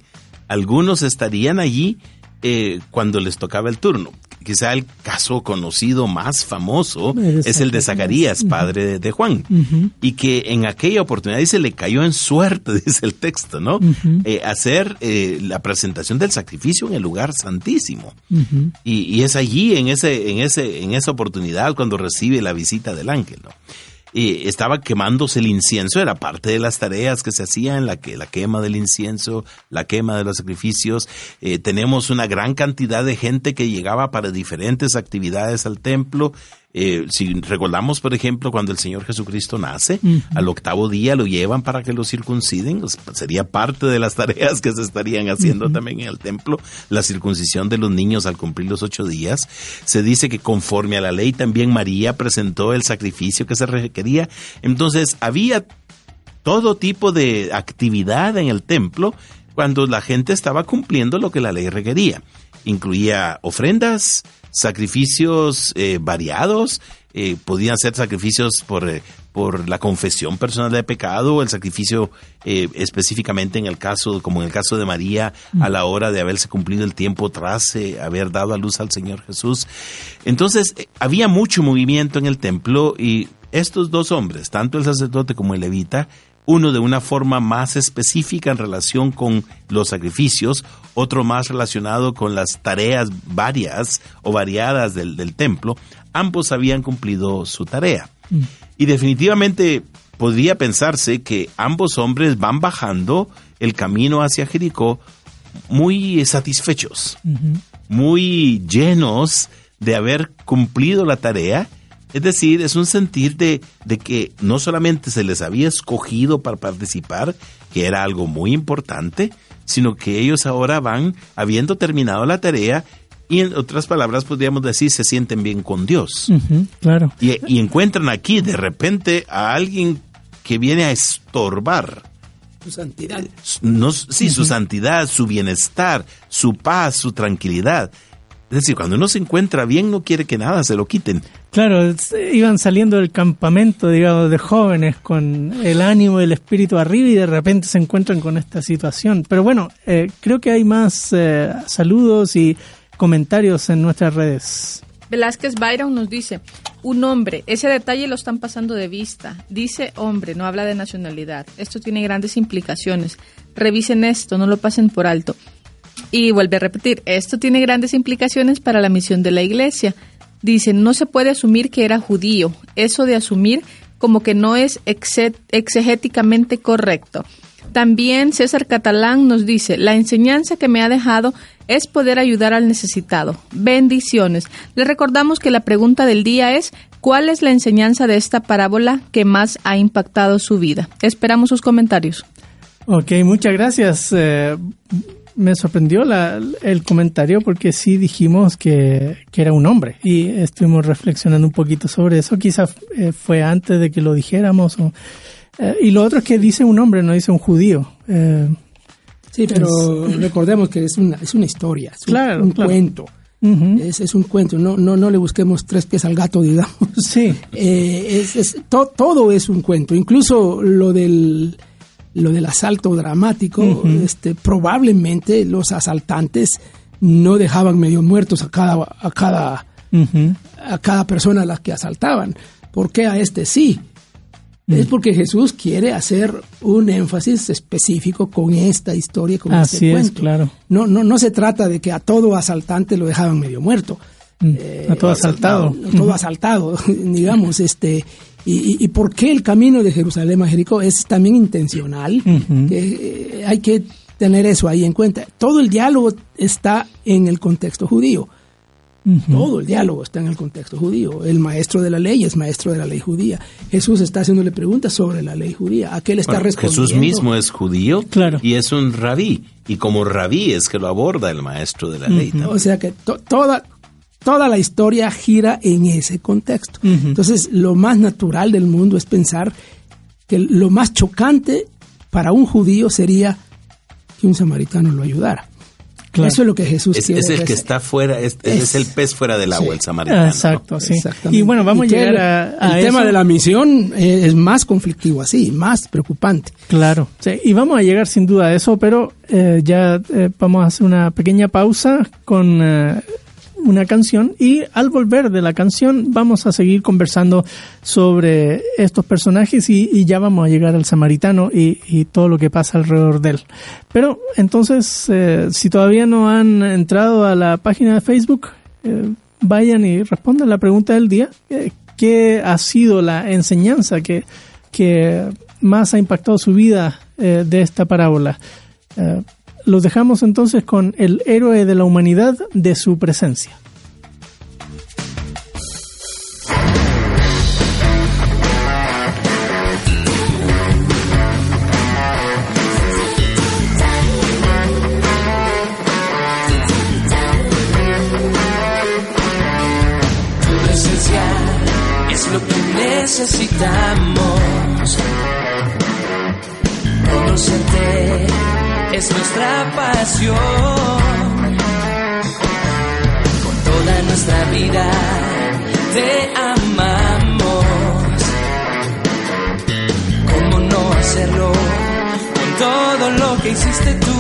Algunos estarían allí eh, cuando les tocaba el turno. Quizá el caso conocido más famoso es el de Zacarías, padre de, Juan, y que en aquella oportunidad dice le cayó en suerte, dice el texto, ¿no? Eh, hacer eh, la presentación del sacrificio en el lugar santísimo. y, y, es allí, en ese, en ese, en esa oportunidad, cuando recibe la visita del ángel, ¿no? Estaba quemándose el incienso, era parte de las tareas que se hacían, la, que, la quema del incienso, la quema de los sacrificios. Eh, tenemos una gran cantidad de gente que llegaba para diferentes actividades al templo. Eh, si recordamos, por ejemplo, cuando el Señor Jesucristo nace, al octavo día lo llevan para que lo circunciden, pues, sería parte de las tareas que se estarían haciendo también en el templo, la circuncisión de los niños al cumplir los ocho días. Se dice que conforme a la ley también María presentó el sacrificio que se requería. Entonces había todo tipo de actividad en el templo cuando la gente estaba cumpliendo lo que la ley requería. Incluía ofrendas, sacrificios eh, variados, eh, podían ser sacrificios por, eh, por la confesión personal de pecado, el sacrificio específicamente en el caso, como en el caso de María, a la hora de haberse cumplido el tiempo tras haber dado a luz al Señor Jesús. Entonces, había mucho movimiento en el templo y estos dos hombres, tanto el sacerdote como el levita, uno de una forma más específica en relación con los sacrificios, otro más relacionado con las tareas varias o variadas del, templo, ambos habían cumplido su tarea. Mm. Y definitivamente podría pensarse que ambos hombres van bajando el camino hacia Jericó muy satisfechos, muy llenos de haber cumplido la tarea es decir, es un sentir de, que no solamente se les había escogido para participar, que era algo muy importante, sino que ellos ahora van, habiendo terminado la tarea, y en otras palabras podríamos decir, se sienten bien con Dios. claro. Y, y, encuentran aquí de repente a alguien que viene a estorbar. Su santidad. No, sí, su santidad, su bienestar, su paz, su tranquilidad. Es decir, cuando uno se encuentra bien, no quiere que nada se lo quiten. Claro, iban saliendo del campamento, digamos, de jóvenes con el ánimo y el espíritu arriba y de repente se encuentran con esta situación. Pero bueno, eh, creo que hay más eh, saludos y comentarios en nuestras redes. Velázquez Byron nos dice, un hombre, ese detalle lo están pasando de vista. Dice hombre, no habla de nacionalidad. Esto tiene grandes implicaciones. Revisen esto, no lo pasen por alto. Y vuelve a repetir, esto tiene grandes implicaciones para la misión de la iglesia. Dice, no se puede asumir que era judío. Eso de asumir como que no es exe- exegéticamente correcto. También César Catalán nos dice, la enseñanza que me ha dejado es poder ayudar al necesitado. Bendiciones. Le recordamos que la pregunta del día es, ¿cuál es la enseñanza de esta parábola que más ha impactado su vida? Esperamos sus comentarios. Ok, muchas gracias. Eh, me sorprendió la- el comentario porque sí dijimos que, que era un hombre y estuvimos reflexionando un poquito sobre eso. Quizás eh, fue antes de que lo dijéramos. o- eh, y lo otro es que dice un hombre, no dice un judío. Eh, Sí, pero recordemos que es una, es una historia, es un, Claro, un claro. cuento. Es, es un cuento, no, no, no le busquemos tres pies al gato, digamos. Sí, es, es- to- todo es un cuento, incluso lo del, lo del asalto dramático, este, probablemente los asaltantes no dejaban medio muertos a cada, a cada, a cada persona a la que asaltaban. ¿Por qué a este sí? Es porque Jesús quiere hacer un énfasis específico con esta historia, con Así este es, cuento. claro. No, no, no se trata de que a todo asaltante lo dejaban medio muerto. Mm, Eh, a todo asaltado. todo asaltado, digamos, este, y, y- por qué el camino de Jerusalén a Jericó es también intencional, que eh, hay que tener eso ahí en cuenta. Todo el diálogo está en el contexto judío. Todo el diálogo está en el contexto judío. El maestro de la ley es maestro de la ley judía. Jesús está haciéndole preguntas sobre la ley judía. ¿A qué le está Bueno, respondiendo? Jesús mismo es judío Claro. y es un rabí. Y como rabí es que lo aborda el maestro de la ley. también. O sea que to- toda, toda la historia gira en ese contexto. Entonces, lo más natural del mundo es pensar que lo más chocante para un judío sería que un samaritano lo ayudara. Claro. Eso es lo que Jesús Es, quiere. es el que está fuera, es, es Es- el pez fuera del agua, sí. el samaritano. Exacto, sí. Exactamente. Y bueno, vamos Y a llegar a, a el tema de la misión eh, es más conflictivo así, más preocupante. Claro, sí, y vamos a llegar sin duda a eso, pero eh, ya eh, vamos a hacer una pequeña pausa con eh, una canción y al volver de la canción vamos a seguir conversando sobre estos personajes y, ya vamos a llegar al samaritano y, todo lo que pasa alrededor de él. Pero entonces, eh, si todavía no han entrado a la página de Facebook, eh, vayan y respondan la pregunta del día. eh, ¿Qué ha sido la enseñanza que, que más ha impactado su vida eh, de esta parábola? Los dejamos entonces con el héroe de la humanidad de su presencia. Hiciste tú?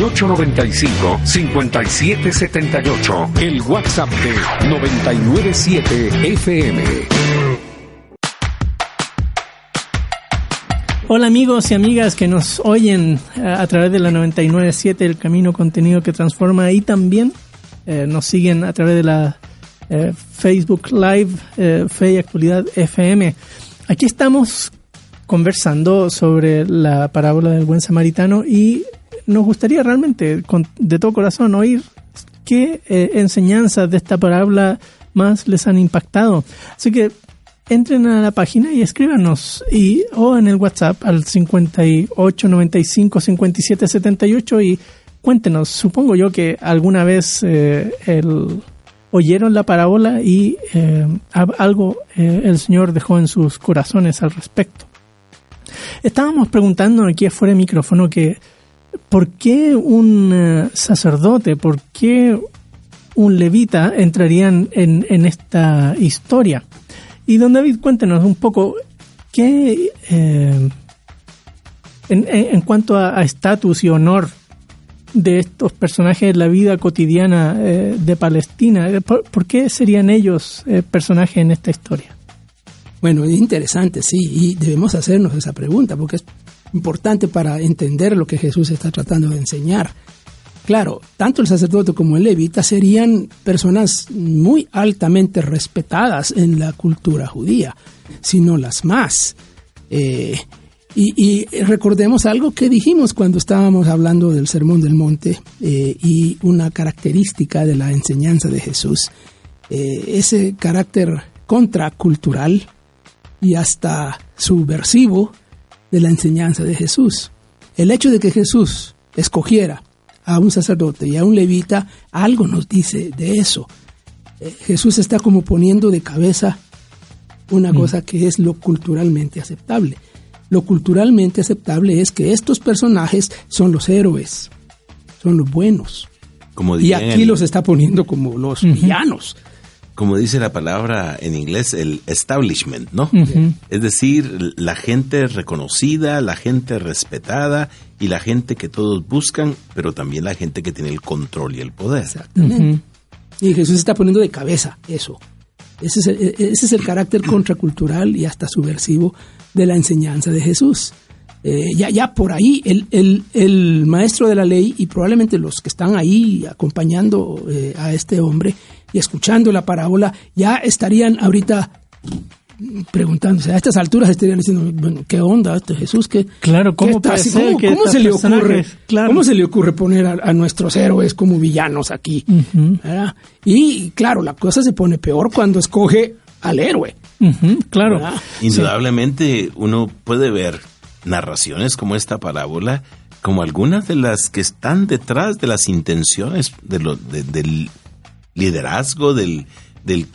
5895-5778, el WhatsApp de 997 FM. Hola amigos y amigas que nos oyen eh, a través de la 997 El Camino Contenido que Transforma y también eh, nos siguen a través de la eh, Facebook Live eh, Fe y Actualidad FM. Aquí estamos conversando sobre la parábola del buen samaritano y nos gustaría realmente con- de todo corazón oír qué eh, enseñanzas de esta parábola más les han impactado. Así que entren a la página y escríbanos y o en el WhatsApp al 58 95 57 78 y cuéntenos. Supongo yo que alguna vez eh, el- oyeron la parábola y eh, algo eh, el Señor dejó en sus corazones al respecto. Estábamos preguntando aquí afuera de micrófono que ¿por qué un eh, sacerdote, por qué un levita entrarían en, esta historia? Y don David, cuéntenos un poco qué, eh, en, cuanto a estatus y honor de estos personajes de la vida cotidiana eh, de Palestina, ¿por, qué serían ellos personajes en esta historia? Bueno, es interesante, sí, y debemos hacernos esa pregunta porque es importante para entender lo que Jesús está tratando de enseñar. Claro, tanto el sacerdote como el levita serían personas muy altamente respetadas en la cultura judía, si no las más. Eh, y, y recordemos algo que dijimos cuando estábamos hablando del Sermón del Monte eh, y una característica de la enseñanza de Jesús, eh, ese carácter contracultural y hasta subversivo de la enseñanza de Jesús. El hecho de que Jesús escogiera a un sacerdote y a un levita, algo nos dice de eso. Eh, Jesús está como poniendo de cabeza una cosa que es lo culturalmente aceptable. Lo culturalmente aceptable es que estos personajes son los héroes, son los buenos. Como Y aquí los está poniendo como los villanos. Como dice la palabra en inglés, el establishment, ¿no? Es decir, la gente reconocida, la gente respetada y la gente que todos buscan, pero también la gente que tiene el control y el poder. Exactamente. Y Jesús está poniendo de cabeza eso. Ese es, el, ese es el carácter contracultural y hasta subversivo de la enseñanza de Jesús. Eh, ya, ya por ahí el, el, el, maestro de la ley y probablemente los que están ahí acompañando eh, a este hombre y escuchando la parábola ya estarían ahorita preguntándose a estas alturas estarían diciendo bueno, qué onda este Jesús que claro cómo, ¿cómo, cómo se le ocurre claro. cómo se le ocurre poner a, a nuestros héroes como villanos aquí uh -huh. y claro la cosa se pone peor cuando escoge al héroe uh -huh, claro ¿verdad? indudablemente sí. uno puede ver narraciones como esta parábola como algunas de las que están detrás de las intenciones de lo, de, del liderazgo del, del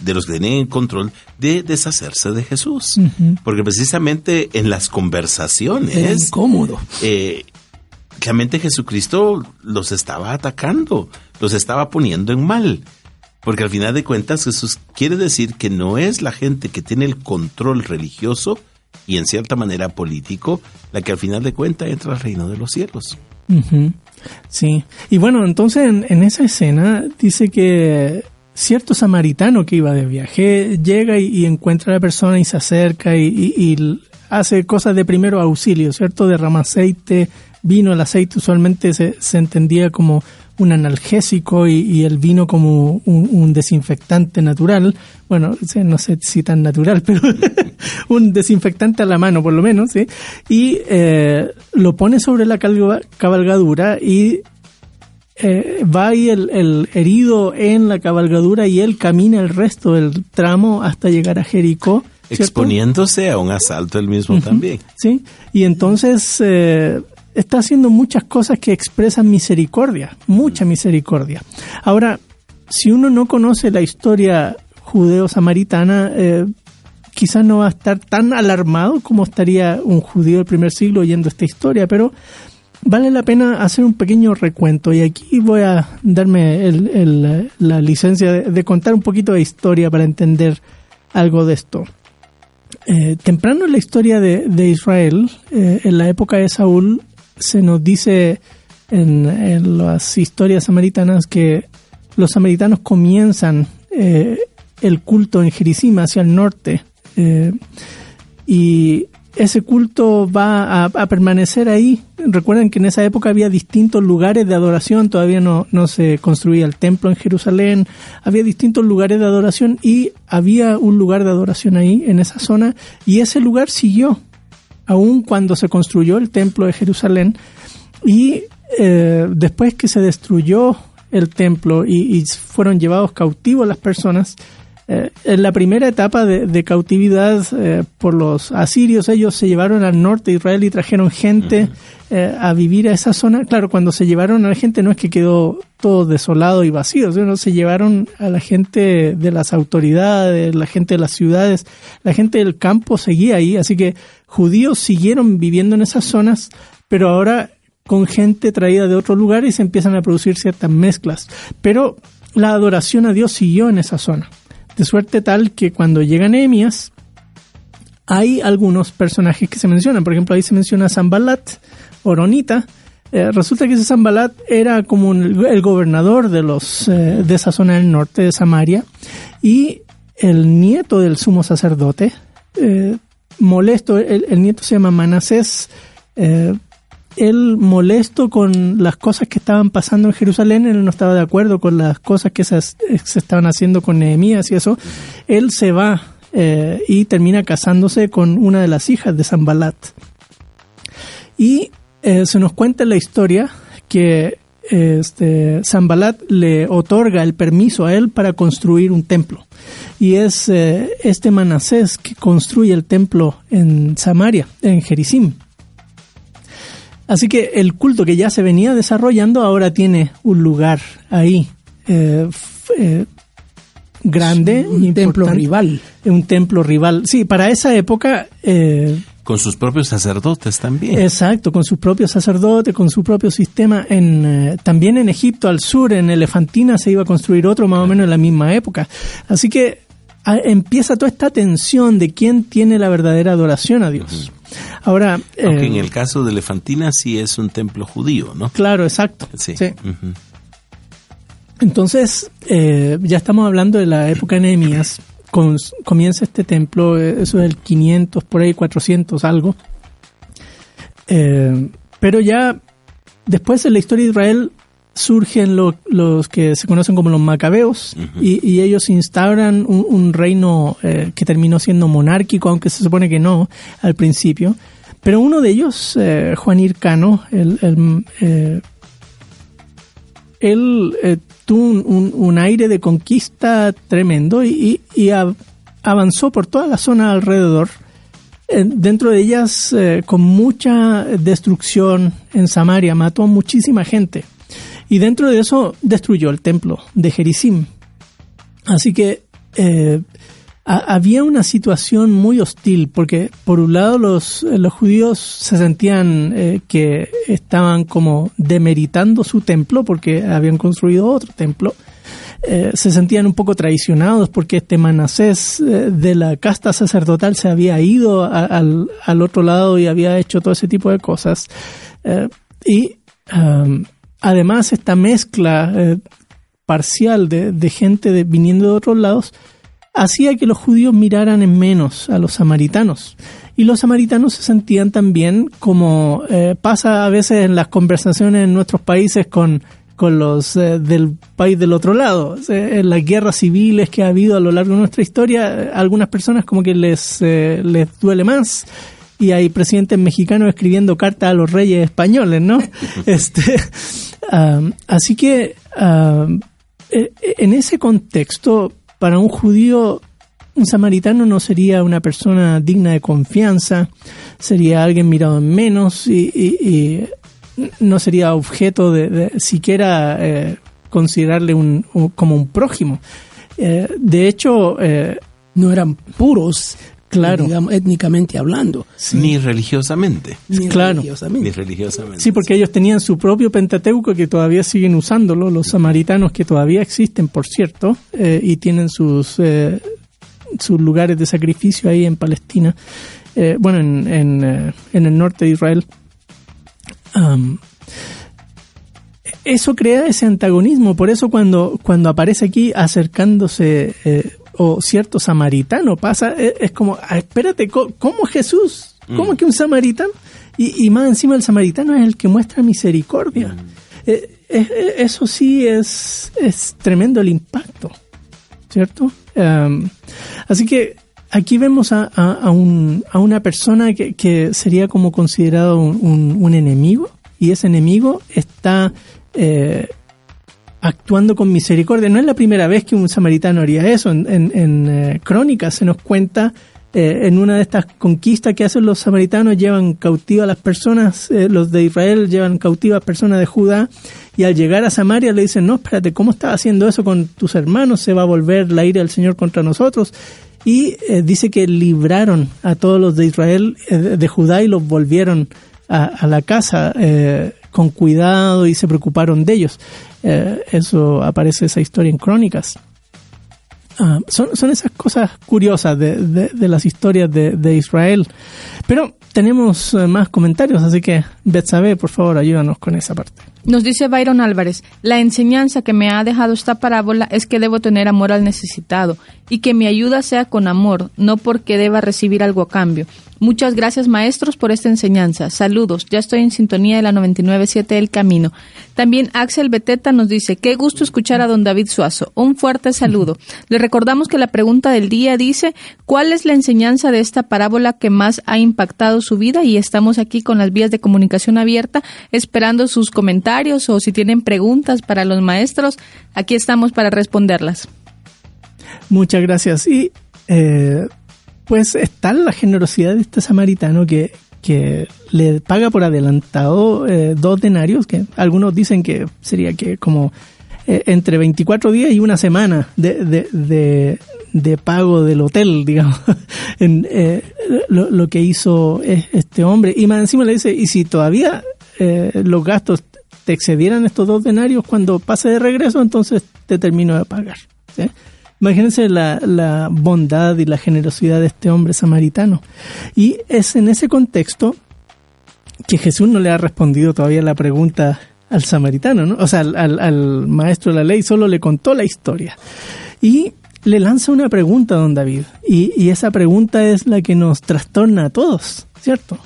de los que tienen control de deshacerse de Jesús. Uh -huh. Porque precisamente en las conversaciones... Era incómodo. Eh, realmente Jesucristo los estaba atacando, los estaba poniendo en mal. Porque al final de cuentas Jesús quiere decir que no es la gente que tiene el control religioso y en cierta manera político la que al final de cuentas entra al reino de los cielos. Uh -huh. Sí, y bueno, entonces en, en esa escena dice que cierto samaritano que iba de viaje llega y, encuentra a la persona y se acerca y, y, y, hace cosas de primero auxilio, ¿cierto? Derrama aceite, vino, el aceite usualmente se, se entendía como un analgésico y, el vino como un, un, desinfectante natural. Bueno, no sé si tan natural, pero un desinfectante a la mano por lo menos, ¿sí? Y eh, lo pone sobre la cabalgadura y eh, va ahí el, el, herido en la cabalgadura y él camina el resto del tramo hasta llegar a Jericó. ¿cierto? Exponiéndose a un asalto él mismo uh -huh, también. Sí, y entonces eh, está haciendo muchas cosas que expresan misericordia, mucha misericordia. Ahora, si uno no conoce la historia judeo-samaritana, eh, quizás no va a estar tan alarmado como estaría un judío del primer siglo oyendo esta historia, pero vale la pena hacer un pequeño recuento y aquí voy a darme el, el, la licencia de, de, contar un poquito de historia para entender algo de esto. Eh, temprano en la historia de, de Israel, eh, en la época de Saúl, se nos dice en, las historias samaritanas que los samaritanos comienzan eh, el culto en Jericima hacia el norte y ese culto va a, a, permanecer ahí. Recuerden que en esa época había distintos lugares de adoración, todavía no, no se construía el templo en Jerusalén, había distintos lugares de adoración y había un lugar de adoración ahí, en esa zona, y ese lugar siguió, aun cuando se construyó el templo de Jerusalén, y eh, después que se destruyó el templo y, y fueron llevados cautivos las personas, eh, en la primera etapa de, de cautividad eh, por los asirios, ellos se llevaron al norte de Israel y trajeron gente eh, a vivir a esa zona. Claro, cuando se llevaron a la gente no es que quedó todo desolado y vacío, sino se llevaron a la gente de las autoridades, la gente de las ciudades, la gente del campo seguía ahí, así que judíos siguieron viviendo en esas zonas, pero ahora con gente traída de otro lugar y se empiezan a producir ciertas mezclas. Pero la adoración a Dios siguió en esa zona de suerte tal que cuando llega Nehemías hay algunos personajes que se mencionan. Por ejemplo, ahí se menciona Zambalat, Oronita. Eh, resulta que ese Zambalat era como el gobernador de, los, eh, de esa zona del norte de Samaria y el nieto del sumo sacerdote, eh, molesto, el, nieto se llama Manasés, él molesto con las cosas que estaban pasando en Jerusalén, él no estaba de acuerdo con las cosas que se, se estaban haciendo con Nehemías y eso, él se va eh, y termina casándose con una de las hijas de Zambalat. Y eh, se nos cuenta en la historia que este, Zambalat le otorga el permiso a él para construir un templo. Y es eh, este Manasés que construye el templo en Samaria, en Jericim. Así que el culto que ya se venía desarrollando ahora tiene un lugar ahí eh, eh, grande, un templo rival, un templo rival. Sí, para esa época. Eh, con sus propios sacerdotes también. Exacto, con sus propios sacerdotes, con su propio sistema. En, eh, también en Egipto, al sur, en Elefantina, se iba a construir otro más o menos en la misma época. Así que a, empieza toda esta tensión de quién tiene la verdadera adoración a Dios. Uh -huh. Ahora, aunque eh, en el caso de Elefantina sí es un templo judío, ¿no? Claro, exacto. Sí. sí. Uh -huh. Entonces, eh, ya estamos hablando de la época de Nehemías. Con- comienza este templo, eh, eso es el 500, por ahí 400 algo. Eh, pero ya después en la historia de Israel surgen lo- los que se conocen como los macabeos y, y ellos instauran un, un reino eh, que terminó siendo monárquico, aunque se supone que no al principio. Pero uno de ellos, eh, Juan Hircano, el, el, él eh, tuvo un, un- aire de conquista tremendo y, y- y av- avanzó por toda la zona alrededor. Eh, dentro de ellas, eh, con mucha destrucción en Samaria, mató a muchísima gente. Y dentro de eso destruyó el templo de Jericim. Así que eh, ha- había una situación muy hostil, porque por un lado los, los judíos se sentían eh, que estaban como demeritando su templo porque habían construido otro templo. Eh, se sentían un poco traicionados porque este Manasés eh, de la casta sacerdotal se había ido a- al, al otro lado y había hecho todo ese tipo de cosas. Eh, y um, además esta mezcla eh, parcial de, de gente de- viniendo de otros lados hacía que los judíos miraran en menos a los samaritanos. Y los samaritanos se sentían también como eh, pasa a veces en las conversaciones en nuestros países con, con los eh, del país del otro lado. Eh, en las guerras civiles que ha habido a lo largo de nuestra historia, eh, a algunas personas como que les, les duele más. Y hay presidentes mexicanos escribiendo cartas a los reyes españoles, ¿no? este, um, así que um, eh, en ese contexto, para un judío, un samaritano no sería una persona digna de confianza, sería alguien mirado en menos y, no sería objeto de, de siquiera eh, considerarle un, un- como un prójimo. Eh, de hecho, eh, No eran puros, Claro. digamos, étnicamente hablando, Ni religiosamente. ni Claro. religiosamente. Ni religiosamente. Sí, porque ellos tenían su propio Pentateuco que todavía siguen usándolo, los samaritanos que todavía existen, por cierto, eh, y tienen sus, eh, sus lugares de sacrificio ahí en Palestina, eh, bueno, en, en, eh, en el norte de Israel. Eso crea ese antagonismo, por eso cuando, cuando aparece aquí acercándose eh, o cierto samaritano pasa, eh, es como, ah, espérate, ¿cómo Jesús? ¿Cómo que un samaritano? Y, y más encima el samaritano es el que muestra misericordia. Eh, eh, eh, eso sí es, es tremendo el impacto, ¿cierto? Am, así que aquí vemos a, a- a un- a una persona que, que sería como considerado un, un- un enemigo y ese enemigo está eh, actuando con misericordia. No es la primera vez que un samaritano haría eso. En, en- eh, Crónicas se nos cuenta eh, en una de estas conquistas que hacen los samaritanos, llevan cautivas a las personas, eh, los de Israel llevan cautivas personas de Judá, y al llegar a Samaria le dicen, no, espérate, ¿cómo estás haciendo eso con tus hermanos? Se va a volver la ira del Señor contra nosotros. Y dice que libraron a todos los de Israel, de Judá, y los volvieron a, a la casa con cuidado y se preocuparon de ellos. Eh, eso aparece esa historia en Crónicas. Ah, son, son esas cosas curiosas de, de- de las historias de, de Israel. Pero tenemos eh, más comentarios, así que Betsabe, por favor, ayúdanos con esa parte. Nos dice Byron Álvarez, la enseñanza que me ha dejado esta parábola es que debo tener amor al necesitado y que mi ayuda sea con amor, no porque deba recibir algo a cambio. Muchas gracias maestros por esta enseñanza. Saludos, ya estoy en sintonía de la 99.7 El Camino. También Axel Beteta nos dice, qué gusto escuchar a don David Suazo. Un fuerte saludo. Le recordamos que la pregunta del día dice, ¿cuál es la enseñanza de esta parábola que más ha impactado su vida? Y estamos aquí con las vías de comunicación abierta, esperando sus comentarios o si tienen preguntas para los maestros, aquí estamos para responderlas. Muchas gracias. Y eh, pues está la generosidad de este samaritano que, que le paga por adelantado eh, dos denarios, que algunos dicen que sería que como eh, entre 24 días y una semana de, de pago del hotel, digamos, en, eh, lo, lo que hizo es- este hombre. Y más encima le dice, y si todavía eh, los gastos te excedieran estos dos denarios cuando pase de regreso, entonces te termino de pagar. Imagínense la, la bondad y la generosidad de este hombre samaritano. Y es en ese contexto que Jesús no le ha respondido todavía la pregunta al samaritano, ¿no? O sea, al, al- al maestro de la ley solo le contó la historia. Y le lanza una pregunta a don David. Y, y esa pregunta es la que nos trastorna a todos, ¿cierto?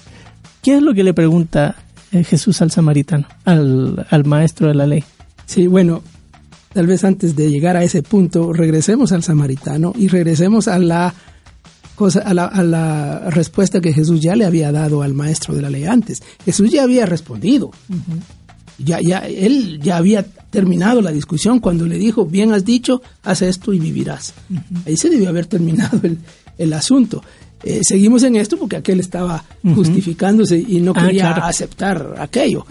¿Qué es lo que le pregunta eh, Jesús al samaritano, al, al maestro de la ley? Sí, bueno, tal vez antes de llegar a ese punto, regresemos al samaritano y regresemos a la cosa, a la, a la respuesta que Jesús ya le había dado al maestro de la ley antes. Jesús ya había respondido. Ya, ya, él ya había terminado la discusión cuando le dijo, bien has dicho, haz esto y vivirás. Ahí se debió haber terminado el, el asunto. Eh, seguimos en esto porque aquel estaba justificándose y no Ah, quería claro. aceptar aquello.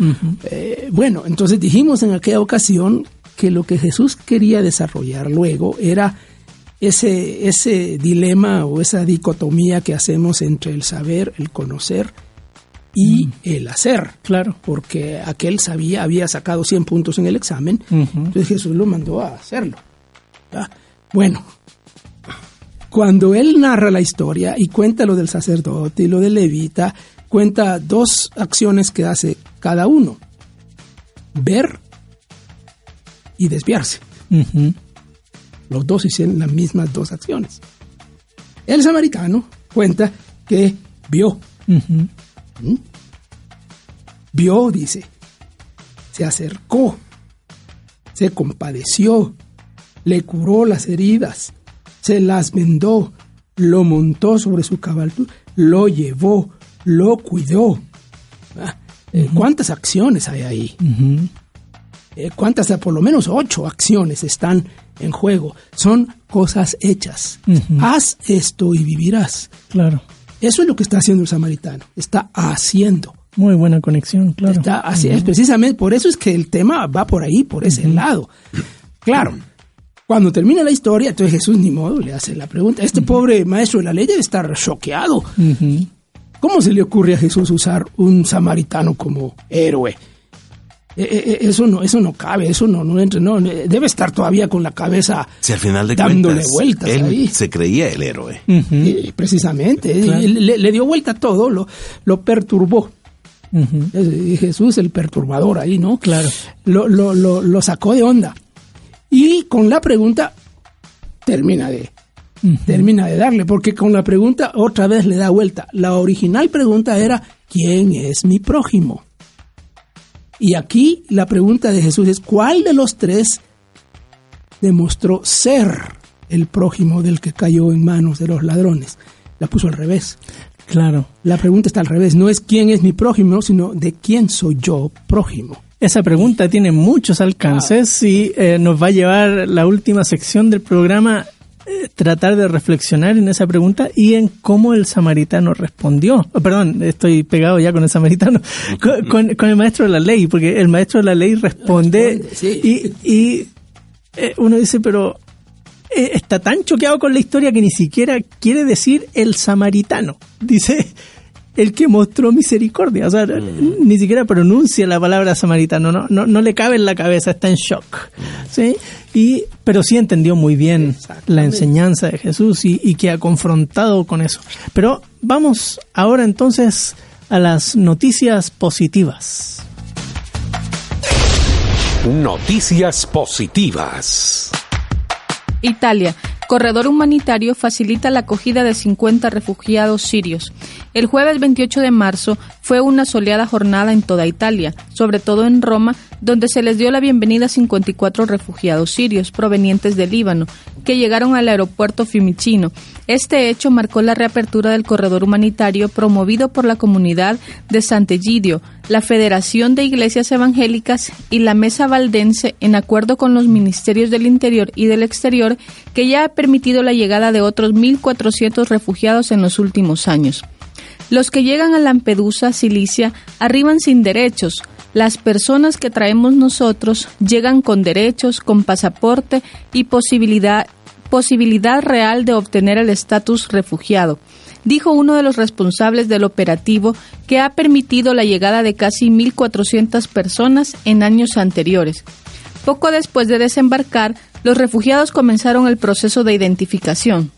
Eh, bueno, entonces dijimos en aquella ocasión que lo que Jesús quería desarrollar luego era ese, ese dilema o esa dicotomía que hacemos entre el saber, el conocer y el hacer. Claro. Porque aquel sabía, había sacado 100 puntos en el examen, entonces Jesús lo mandó a hacerlo. Bueno, cuando él narra la historia y cuenta lo del sacerdote y lo del levita, cuenta dos acciones que hace cada uno. Ver y desviarse. Los dos hicieron las mismas dos acciones. El samaritano cuenta que vio, Ujú. vio, dice, se acercó, se compadeció, le curó las heridas, se las vendó, lo montó sobre su caballo, lo llevó, lo cuidó. Ah, eh, ¿Cuántas acciones hay ahí? Eh, ¿Cuántas? Por lo menos ocho acciones están en juego. Son cosas hechas. Haz esto y vivirás. Claro. Eso es lo que está haciendo el samaritano. Está haciendo. Muy buena conexión, claro. Está haci- es precisamente por eso es que el tema va por ahí, por ese lado. Claro. Cuando termina la historia, entonces Jesús ni modo le hace la pregunta. Este pobre maestro de la ley debe estar choqueado. ¿Cómo se le ocurre a Jesús usar un samaritano como héroe? Eh, eh, eh, Eso no, eso no cabe, eso no, no entra, no, debe estar todavía con la cabeza Si al final de dándole cuentas, vueltas él ahí. se creía el héroe. Precisamente, Claro. le, le dio vuelta a todo, lo, lo perturbó. Ujú. Eh, Jesús, el perturbador ahí, ¿no? Claro. Lo, lo, lo, lo sacó de onda. Y con la pregunta termina de, termina de darle, porque con la pregunta otra vez le da vuelta. La original pregunta era, ¿quién es mi prójimo? Y aquí la pregunta de Jesús es, ¿cuál de los tres demostró ser el prójimo del que cayó en manos de los ladrones? La puso al revés. Claro. La pregunta está al revés, no es quién es mi prójimo, sino de quién soy yo prójimo. Esa pregunta tiene muchos alcances y eh, nos va a llevar la última sección del programa tratar de reflexionar en esa pregunta y en cómo el samaritano respondió. Oh, perdón, estoy pegado ya con el samaritano, con, con- con el maestro de la ley, porque el maestro de la ley responde Responde, sí. y, y, eh, uno dice, pero eh, está tan choqueado con la historia que ni siquiera quiere decir el samaritano. Dice el que mostró misericordia. O sea, ni siquiera pronuncia la palabra samaritano. No, no, no le cabe en la cabeza, está en shock. ¿sí? Y, pero sí entendió muy bien la enseñanza de Jesús y, y que ha confrontado con eso. Pero vamos ahora entonces a las noticias positivas. Noticias positivas. Italia. Corredor humanitario facilita la acogida de 50 refugiados sirios. El jueves 28 de marzo fue una soleada jornada en toda Italia, sobre todo en Roma, donde se les dio la bienvenida a 54 refugiados sirios provenientes de Líbano, que llegaron al aeropuerto Fiumicino. Este hecho marcó la reapertura del corredor humanitario promovido por la comunidad de Sant'Egidio, la Federación de Iglesias Evangélicas y la Mesa Valdense en acuerdo con los ministerios del Interior y del Exterior que ya ha permitido la llegada de otros 1.400 refugiados en los últimos años. Los que llegan a Lampedusa, Cilicia, arriban sin derechos. Las personas que traemos nosotros llegan con derechos, con pasaporte y posibilidad, posibilidad real de obtener el estatus refugiado dijo uno de los responsables del operativo que ha permitido la llegada de casi 1.400 personas en años anteriores. Poco después de desembarcar, los refugiados comenzaron el proceso de identificación.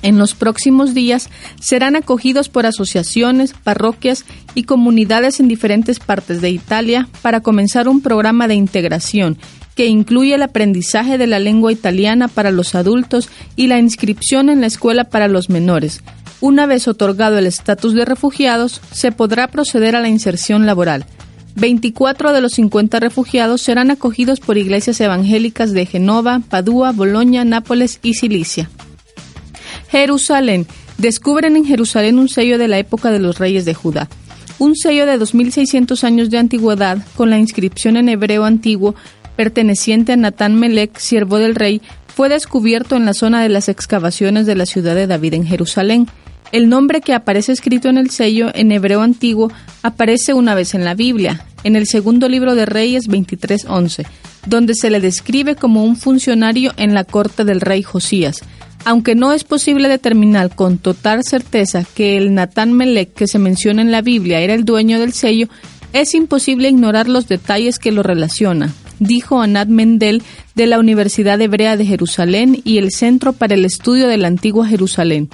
En los próximos días serán acogidos por asociaciones, parroquias y comunidades en diferentes partes de Italia para comenzar un programa de integración que incluye el aprendizaje de la lengua italiana para los adultos y la inscripción en la escuela para los menores. Una vez otorgado el estatus de refugiados, se podrá proceder a la inserción laboral. 24 de los 50 refugiados serán acogidos por iglesias evangélicas de Genova, Padua, Bolonia, Nápoles y Cilicia. Jerusalén. Descubren en Jerusalén un sello de la época de los reyes de Judá. Un sello de 2600 años de antigüedad con la inscripción en hebreo antiguo perteneciente a Natán Melech, siervo del rey, fue descubierto en la zona de las excavaciones de la ciudad de David en Jerusalén. El nombre que aparece escrito en el sello en hebreo antiguo aparece una vez en la Biblia, en el segundo libro de Reyes 23:11, donde se le describe como un funcionario en la corte del rey Josías. Aunque no es posible determinar con total certeza que el Natán Melech que se menciona en la Biblia era el dueño del sello, es imposible ignorar los detalles que lo relacionan, dijo Anat Mendel de la Universidad Hebrea de Jerusalén y el Centro para el Estudio de la Antigua Jerusalén.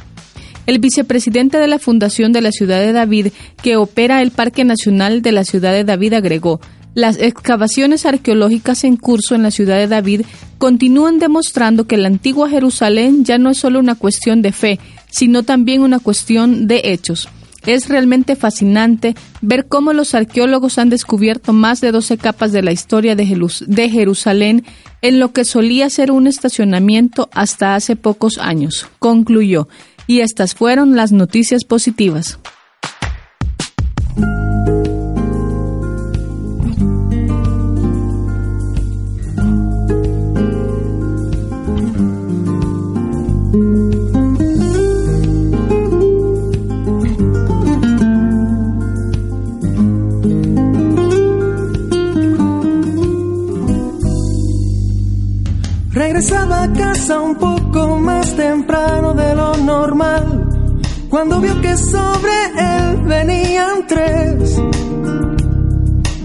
El vicepresidente de la Fundación de la Ciudad de David, que opera el Parque Nacional de la Ciudad de David, agregó, las excavaciones arqueológicas en curso en la ciudad de David continúan demostrando que la antigua Jerusalén ya no es solo una cuestión de fe, sino también una cuestión de hechos. Es realmente fascinante ver cómo los arqueólogos han descubierto más de 12 capas de la historia de, Jerusalén en lo que solía ser un estacionamiento hasta hace pocos años, concluyó y estas fueron las noticias positivas. Regresaba a casa un poco más temprano de lo normal, cuando vio que sobre él venían tres.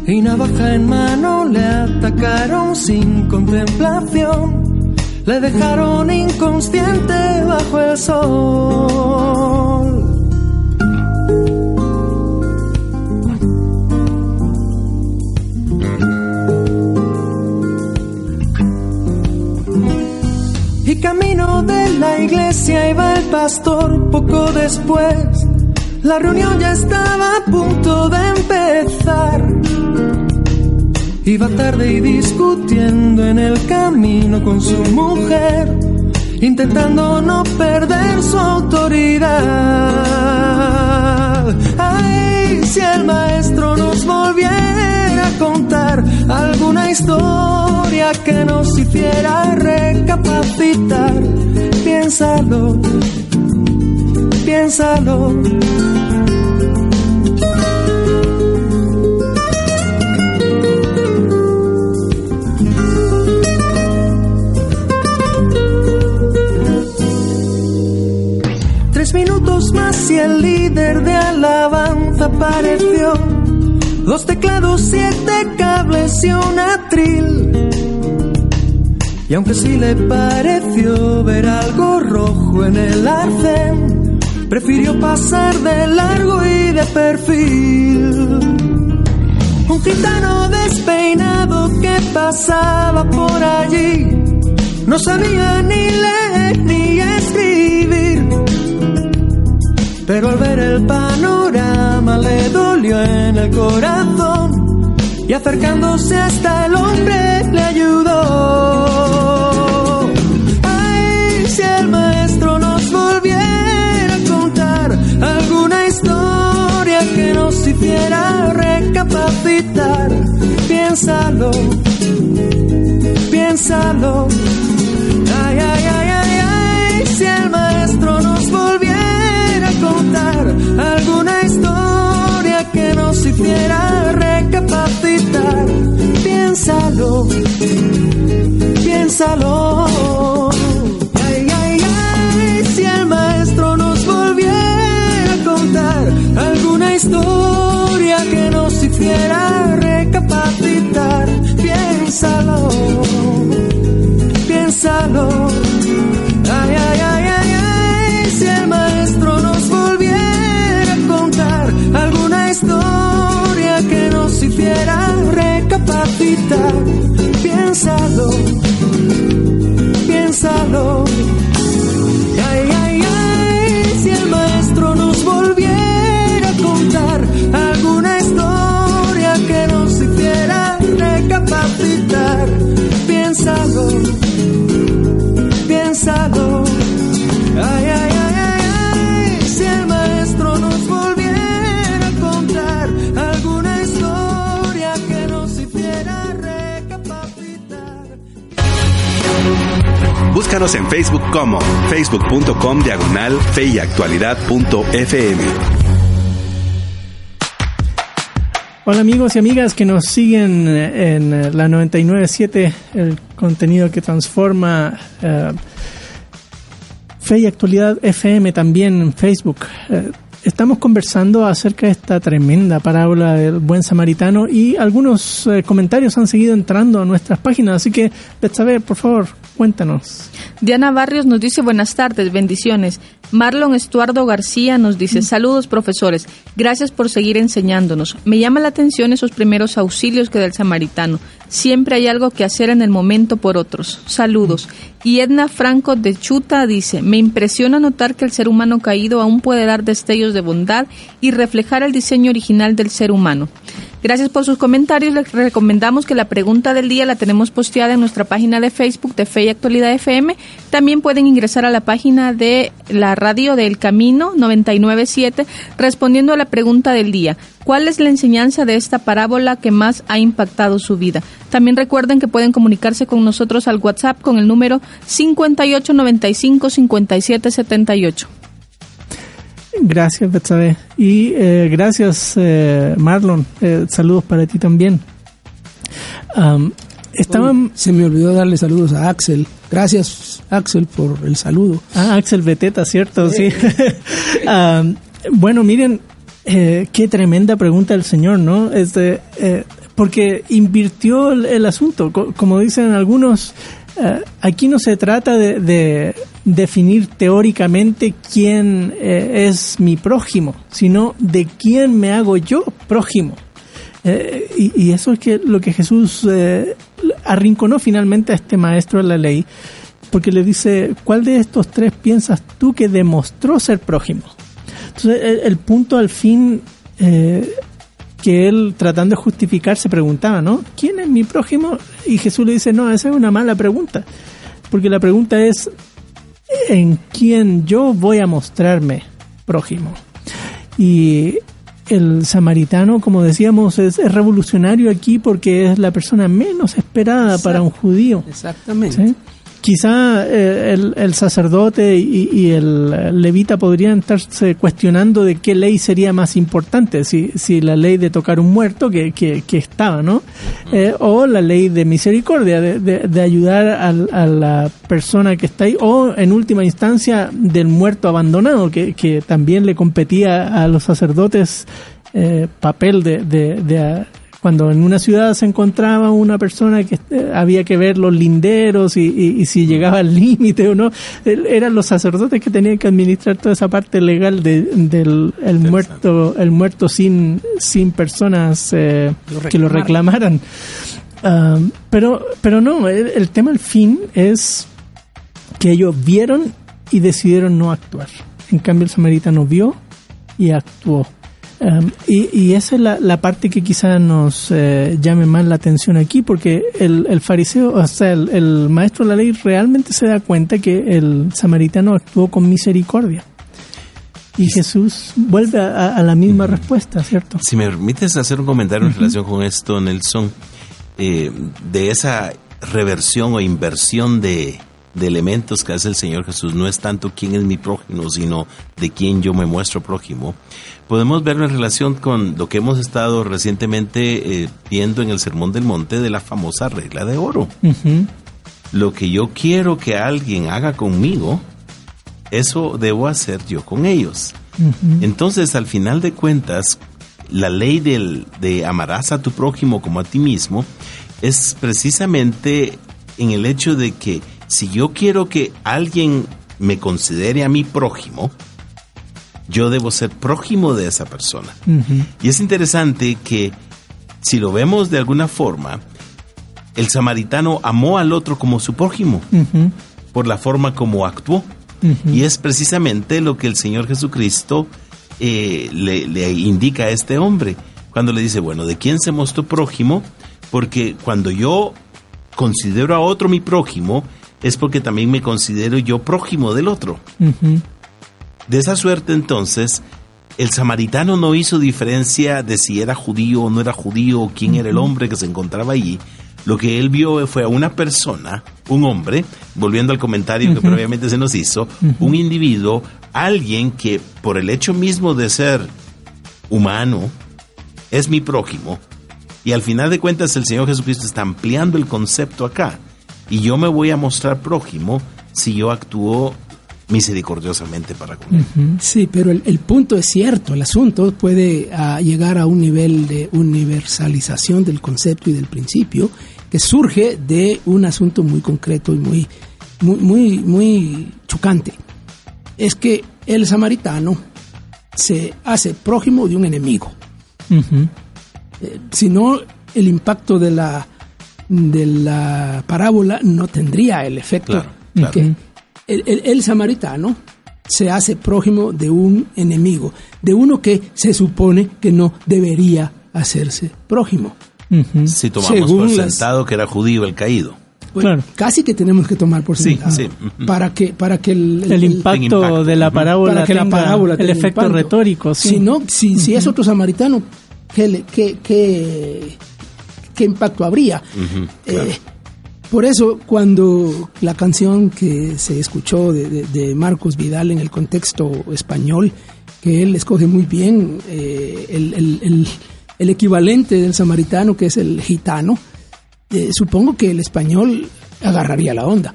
Y navaja en mano le atacaron sin contemplación, le dejaron inconsciente bajo el sol. Camino de la iglesia iba el pastor poco después. La reunión ya estaba a punto de empezar. Iba tarde y discutiendo en el camino con su mujer, intentando no perder su autoridad. Ay, si el maestro nos volviera a contar alguna que nos hiciera recapacitar. Piénsalo, piénsalo. Tres minutos más y el líder de alabanza apareció Dos teclados, siete cables y un atril. Y aunque sí le pareció ver algo rojo en el arcén, prefirió pasar de largo y de perfil. Un gitano despeinado que pasaba por allí, no sabía ni leer ni escribir pero al ver el panorama le dolió en el corazón y acercándose hasta el hombre le ayudó. Recapacitar, piénsalo, piénsalo. Ay, ay, ay, ay, ay, si el maestro nos volviera alguna historia que nos hiciera recapacitar. Piénsalo, piénsalo. historia que nos hiciera recapacitar. Piénsalo, piénsalo. Ay, ay, ay, ay, ay, si el maestro nos volviera a contar alguna historia que nos hiciera recapacitar. Piénsalo, piénsalo. Búscanos en Facebook como facebook.com diagonal fe y actualidad punto fm. Hola amigos y amigas que nos siguen en la 997, el contenido que transforma eh, Fe y Actualidad FM también en Facebook. Eh, estamos conversando acerca de esta tremenda parábola del buen samaritano y algunos eh, comentarios han seguido entrando a nuestras páginas, así que Betsabe, por favor, cuéntanos. Diana Barrios nos dice buenas tardes, bendiciones. Marlon Estuardo García nos dice saludos profesores, gracias por seguir enseñándonos. Me llama la atención esos primeros auxilios que da el samaritano. Siempre hay algo que hacer en el momento por otros. Saludos. Y Edna Franco de Chuta dice, me impresiona notar que el ser humano caído aún puede dar destellos de bondad y reflejar el diseño original del ser humano. Gracias por sus comentarios. Les recomendamos que la pregunta del día la tenemos posteada en nuestra página de Facebook de Fe y Actualidad FM. También pueden ingresar a la página de la radio del Camino 997 respondiendo a la pregunta del día. ¿Cuál es la enseñanza de esta parábola que más ha impactado su vida? También recuerden que pueden comunicarse con nosotros al WhatsApp con el número 5895 5778. Gracias, Betsabe. Y eh, gracias, eh, Marlon. Eh, saludos para ti también. Um, estaban... Se me olvidó darle saludos a Axel. Gracias, Axel, por el saludo. Ah, Axel Beteta, ¿cierto? Sí. Um, bueno, miren, qué tremenda pregunta del Señor, ¿no? Este, porque invirtió el, el asunto. Co como dicen algunos, aquí no se trata de, de definir teóricamente quién eh, es mi prójimo, sino de quién me hago yo prójimo. Eh, y, eso es que lo que Jesús eh, arrinconó finalmente a este maestro de la ley, porque le dice, ¿cuál de estos tres piensas tú que demostró ser prójimo? Entonces, el, punto al fin que él tratando de justificar se preguntaba, ¿no? ¿Quién es mi prójimo? Y Jesús le dice, no, esa es una mala pregunta, porque la pregunta es, en quien yo voy a mostrarme prójimo. Y el samaritano, como decíamos, es, revolucionario aquí porque es la persona menos esperada para un judío. Exactamente quizá eh, el, sacerdote y, el levita podrían estarse cuestionando de qué ley sería más importante, si, si la ley de tocar un muerto que, que, estaba, ¿no? Eh, o la ley de misericordia, de, de, ayudar a, la persona que está ahí, o en última instancia del muerto abandonado, que, que también le competía a los sacerdotes eh, papel de, de cuando en una ciudad se encontraba una persona que eh, había que ver los linderos y, si llegaba al límite o no, eran los sacerdotes que tenían que administrar toda esa parte legal del el muerto, el muerto sin, sin personas eh, que lo reclamaran. Ah, pero, pero no, el, tema al fin es que ellos vieron y decidieron no actuar. En cambio el samaritano vio y actuó. Um, y, esa es la, parte que quizás nos eh, llame más la atención aquí, porque el, fariseo, o sea, el, maestro de la ley realmente se da cuenta que el samaritano actuó con misericordia. Y Jesús vuelve a, la misma respuesta, ¿cierto? Si me permites hacer un comentario en relación con esto, Nelson, eh, de esa reversión o inversión de, de elementos que hace el Señor Jesús no es tanto quién es mi prójimo, sino de quién yo me muestro prójimo podemos verlo en relación con lo que hemos estado recientemente eh, viendo en el Sermón del Monte de la famosa regla de oro. Lo que yo quiero que alguien haga conmigo, eso debo hacer yo con ellos. Entonces, al final de cuentas, la ley del, de amarás a tu prójimo como a ti mismo es precisamente en el hecho de que si yo quiero que alguien me considere a mi prójimo, yo debo ser prójimo de esa persona. Y es interesante que si lo vemos de alguna forma, el samaritano amó al otro como su prójimo por la forma como actuó. Y es precisamente lo que el Señor Jesucristo eh, le, le, indica a este hombre cuando le dice, bueno, ¿de quién se mostró prójimo? Porque cuando yo considero a otro mi prójimo, es porque también me considero yo prójimo del otro. De esa suerte entonces, el samaritano no hizo diferencia de si era judío o no era judío o quién era el hombre que se encontraba allí. Lo que él vio fue a una persona un hombre, volviendo al comentario que previamente se nos hizo, un individuo, alguien que por el hecho mismo de ser humano, es mi prójimo, y al final de cuentas el Señor Jesucristo está ampliando el concepto acá, y yo me voy a mostrar prójimo si yo actúo misericordiosamente para con él. Sí, pero el, el punto es cierto, el asunto puede ah, llegar a un nivel de universalización del concepto y del principio que surge de un asunto muy concreto y muy, muy, muy, muy chocante. Es que el samaritano se hace prójimo de un enemigo. Eh, si no, el impacto de la, de la parábola no tendría el efecto Claro, claro. que el, el- el samaritano se hace prójimo de un enemigo, de uno que se supone que no debería hacerse prójimo. Si tomamos Según por las- sentado que era judío el caído. Pues, Claro. Casi que tenemos que tomar por sentado sí. Para que para que el, El impacto, impacto. de la parábola para que la tenga parábola el efecto impacto. retórico. Sí. Si no, si, si es otro samaritano, ¿qué, le- qué, qué- qué impacto habría? Eh, por eso, cuando la canción que se escuchó de, de- de Marcos Vidal en el contexto español, que él escoge muy bien eh, el, el- el- el equivalente del samaritano, que es el gitano, eh, supongo que el español agarraría la onda.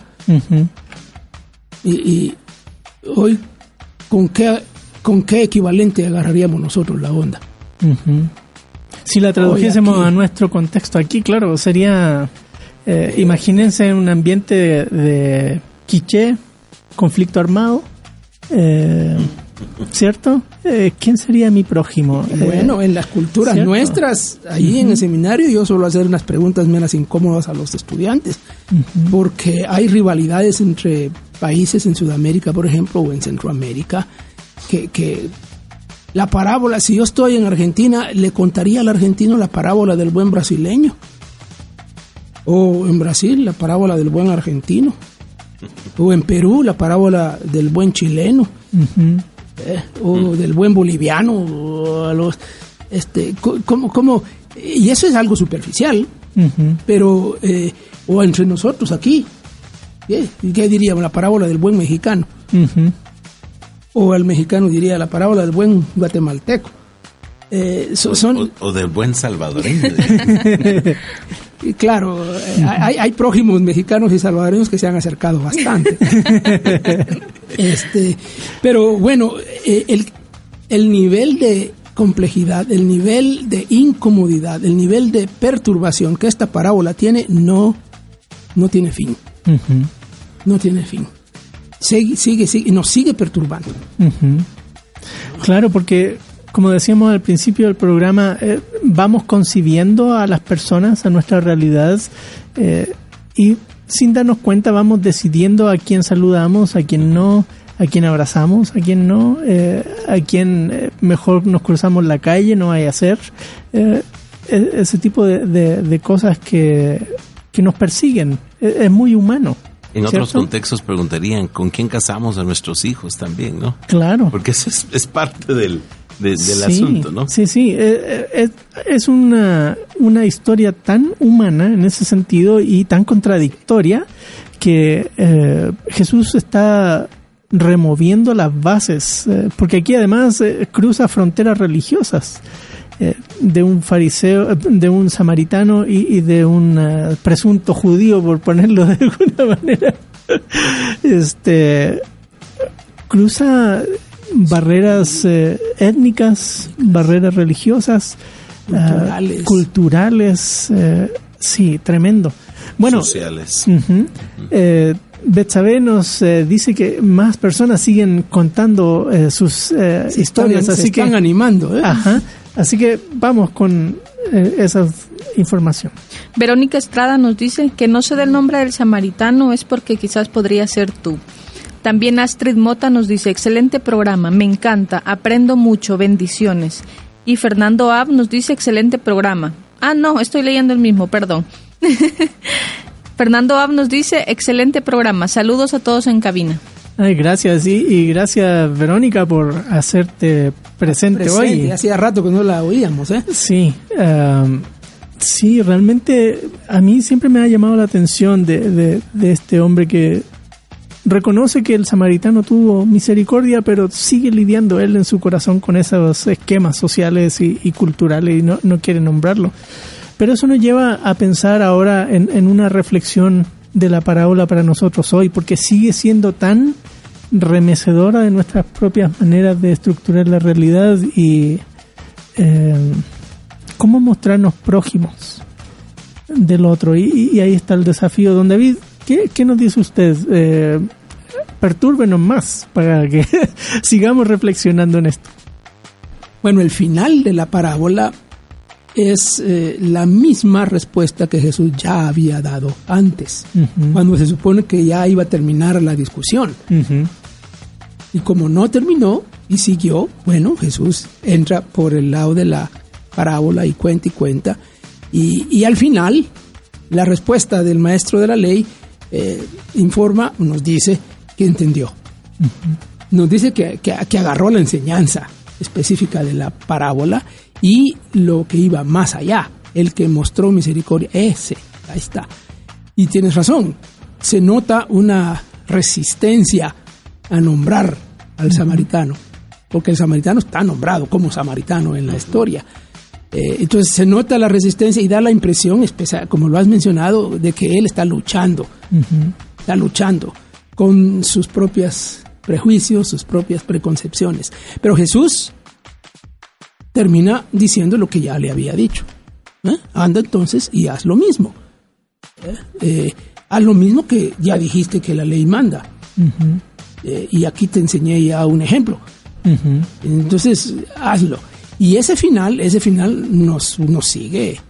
Y, y hoy, ¿con qué, ¿con qué equivalente agarraríamos nosotros la onda? Ujú. Si la tradujésemos a nuestro contexto aquí, claro, sería, eh, imagínense un ambiente de, de quiché, conflicto armado, eh, ¿cierto? Eh, ¿Quién sería mi prójimo? Eh, Bueno, en las culturas ¿cierto? nuestras, allí en el seminario, yo suelo hacer unas preguntas menos incómodas a los estudiantes, porque hay rivalidades entre países en Sudamérica, por ejemplo, o en Centroamérica, que, que la parábola, si yo estoy en Argentina, le contaría al argentino la parábola del buen brasileño, o en Brasil, la parábola del buen argentino, o en Perú, la parábola del buen chileno eh, o del buen boliviano o a los este co- como como y eso es algo superficial. Pero eh, o entre nosotros aquí. ¿qué, ¿Qué diríamos la parábola del buen mexicano. O el mexicano diría la parábola del buen guatemalteco Eh, so- son O, o del buen salvadoreño. Y claro, eh, hay, hay prójimos mexicanos y salvadoreños que se han acercado bastante. este, pero bueno, eh, el, el nivel de complejidad, el nivel de incomodidad, el nivel de perturbación que esta parábola tiene no, no tiene fin. No tiene fin. Sigue, sigue, sigue, nos sigue perturbando. Ujú. Claro, porque como decíamos al principio del programa, eh, vamos concibiendo a las personas, a nuestra realidad, eh, y sin darnos cuenta vamos decidiendo a quién saludamos, a quién no, a quién abrazamos, a quién no, eh, a quién eh, mejor nos cruzamos la calle, no hay hacer. Eh, e- ese tipo de, de- de cosas que, que nos persiguen. Es, es muy humano. En otros ¿cierto? contextos preguntarían, ¿con quién casamos a nuestros hijos también, no? Claro. Porque eso es, es parte del, de- del Sí, asunto, ¿no? Sí, sí, eh, eh, es, es una, una historia tan humana en ese sentido y tan contradictoria que eh, Jesús está removiendo las bases, eh, porque aquí además eh, cruza fronteras religiosas eh, de un fariseo, eh, de un samaritano y, y de un eh, presunto judío, por ponerlo de alguna manera. Este cruza barreras eh, étnicas, barreras religiosas, Culturales. culturales, eh, sí, tremendo. Bueno, Sociales. Eh, Betsabe nos eh, dice que más personas siguen contando eh, sus eh, Se historias, están, se así que están animando. ¿eh? Ajá. Así que vamos con eh, esa información. Verónica Estrada nos dice que no se dé el nombre del samaritano es porque quizás podría ser tú. También Astrid Mota nos dice, excelente programa, me encanta, aprendo mucho, bendiciones. Y Fernando Ab nos dice, excelente programa. Ah, no, estoy leyendo el mismo, perdón. Fernando Ab nos dice, excelente programa, saludos a todos en cabina. Ay, gracias, y, y gracias Verónica por hacerte presente, Presente, hoy. Hacía rato que no la oíamos. ¿eh? Sí, um, Sí, realmente a mí siempre me ha llamado la atención de, de, de este hombre que reconoce que el samaritano tuvo misericordia, pero sigue lidiando él en su corazón con esos esquemas sociales y, y culturales y no, no, quiere nombrarlo. Pero eso nos lleva a pensar ahora en, en, una reflexión de la parábola para nosotros hoy, porque sigue siendo tan remecedora de nuestras propias maneras de estructurar la realidad y eh, cómo mostrarnos prójimos del otro. Y, ahí está el desafío. Don David, ¿qué, qué nos dice usted? Eh, pertúrbenos más para que sigamos reflexionando en esto. Bueno, el final de la parábola es eh, la misma respuesta que Jesús ya había dado antes, uh -huh. cuando se supone que ya iba a terminar la discusión. Uh -huh. Y como no terminó y siguió, bueno, Jesús entra por el lado de la parábola y cuenta y cuenta. Y, y al final, la respuesta del maestro de la ley eh, informa, nos dice que entendió. Uh -huh. Nos dice que, que, que agarró la enseñanza específica de la parábola y lo que iba más allá, el que mostró misericordia, ese, ahí está. Y tienes razón, se nota una resistencia a nombrar al samaritano, porque el samaritano está nombrado como samaritano en la historia. Eh, entonces se nota la resistencia y da la impresión, como lo has mencionado, de que él está luchando, uh -huh. está luchando con sus propios prejuicios, sus propias preconcepciones. Pero Jesús termina diciendo lo que ya le había dicho. ¿Eh? Anda entonces y haz lo mismo. ¿Eh? Eh, haz lo mismo que ya dijiste que la ley manda. Uh -huh. y aquí te enseñé ya un ejemplo. Uh -huh. Entonces, hazlo. Y ese final, ese final nos, nos sigue.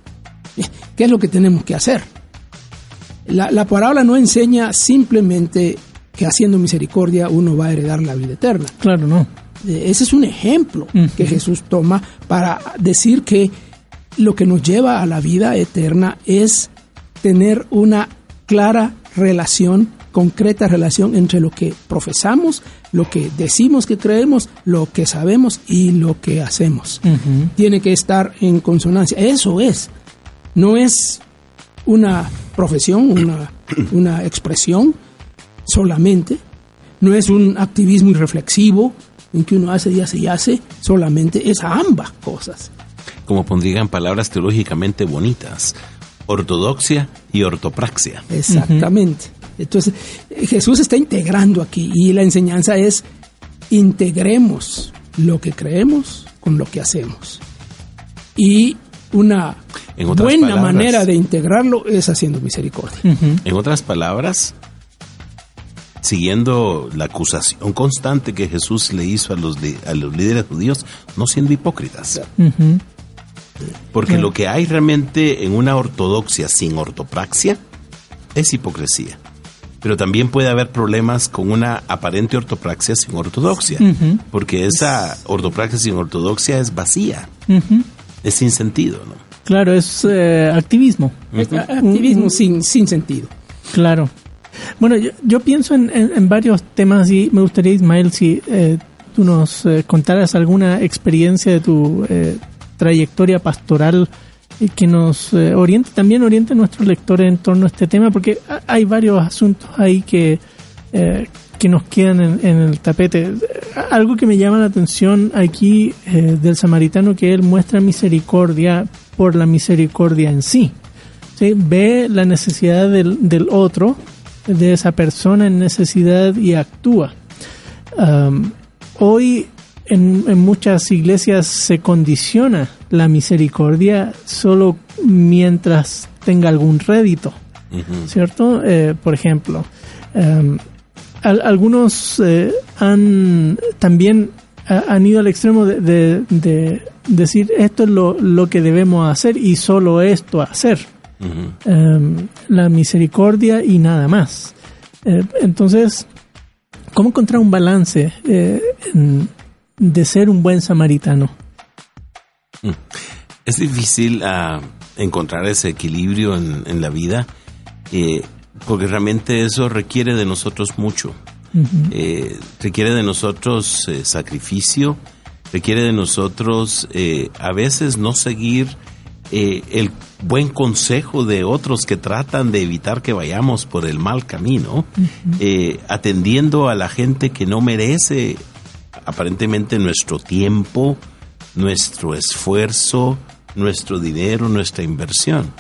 ¿Qué es lo que tenemos que hacer? La, la parábola no enseña simplemente que haciendo misericordia uno va a heredar la vida eterna. Claro, no. Ese es un ejemplo uh -huh. que Jesús toma para decir que lo que nos lleva a la vida eterna es tener una clara relación, concreta relación entre lo que profesamos, lo que decimos que creemos, lo que sabemos y lo que hacemos. Uh -huh. Tiene que estar en consonancia. Eso es. No es una profesión, una, una expresión solamente. No es un activismo irreflexivo, en que uno hace y hace y hace, solamente es a ambas cosas. Como pondrían palabras teológicamente bonitas, ortodoxia y ortopraxia. Exactamente. Uh -huh. Entonces, Jesús está integrando aquí y la enseñanza es integremos lo que creemos con lo que hacemos. Y una buena palabras, manera de integrarlo es haciendo misericordia. Uh -huh. En otras palabras, siguiendo la acusación constante que Jesús le hizo a los, a los líderes judíos, no siendo hipócritas. Uh -huh. Porque yeah. lo que hay realmente en una ortodoxia sin ortopraxia es hipocresía. Pero también puede haber problemas con una aparente ortopraxia sin ortodoxia. Uh -huh. Porque esa ortopraxia sin ortodoxia es vacía. Uh -huh. Es sin sentido, ¿no? Claro, es eh, activismo. Es activismo sin, sin sentido. Claro. Bueno, yo, yo pienso en, en, varios temas y me gustaría, Ismael, si eh, tú nos eh, contaras alguna experiencia de tu eh, trayectoria pastoral que nos eh, oriente, también oriente a nuestros lectores en torno a este tema, porque hay varios asuntos ahí que, eh, que nos quedan en, en, el tapete. Algo que me llama la atención aquí del samaritano, que él muestra misericordia por la misericordia en sí. ¿sí? Ve la necesidad del, del otro, de esa persona en necesidad y actúa. Um, hoy en, en, muchas iglesias se condiciona la misericordia solo mientras tenga algún rédito, uh -huh. ¿cierto? Eh, por ejemplo, um, al, algunos eh, han también han ido al extremo de, de, de, decir esto es lo, lo que debemos hacer y solo esto hacer. Uh -huh. um, la misericordia y nada más. Eh, entonces, ¿cómo encontrar un balance eh, en, de ser un buen samaritano? Mm. Es difícil uh, encontrar ese equilibrio en, en la vida eh, porque realmente eso requiere de nosotros mucho. Uh -huh. requiere de nosotros eh, sacrificio, requiere de nosotros a veces no seguir eh, el buen consejo de otros que tratan de evitar que vayamos por el mal camino, eh, atendiendo a la gente que no merece aparentemente nuestro tiempo, nuestro esfuerzo, nuestro dinero, nuestra inversión.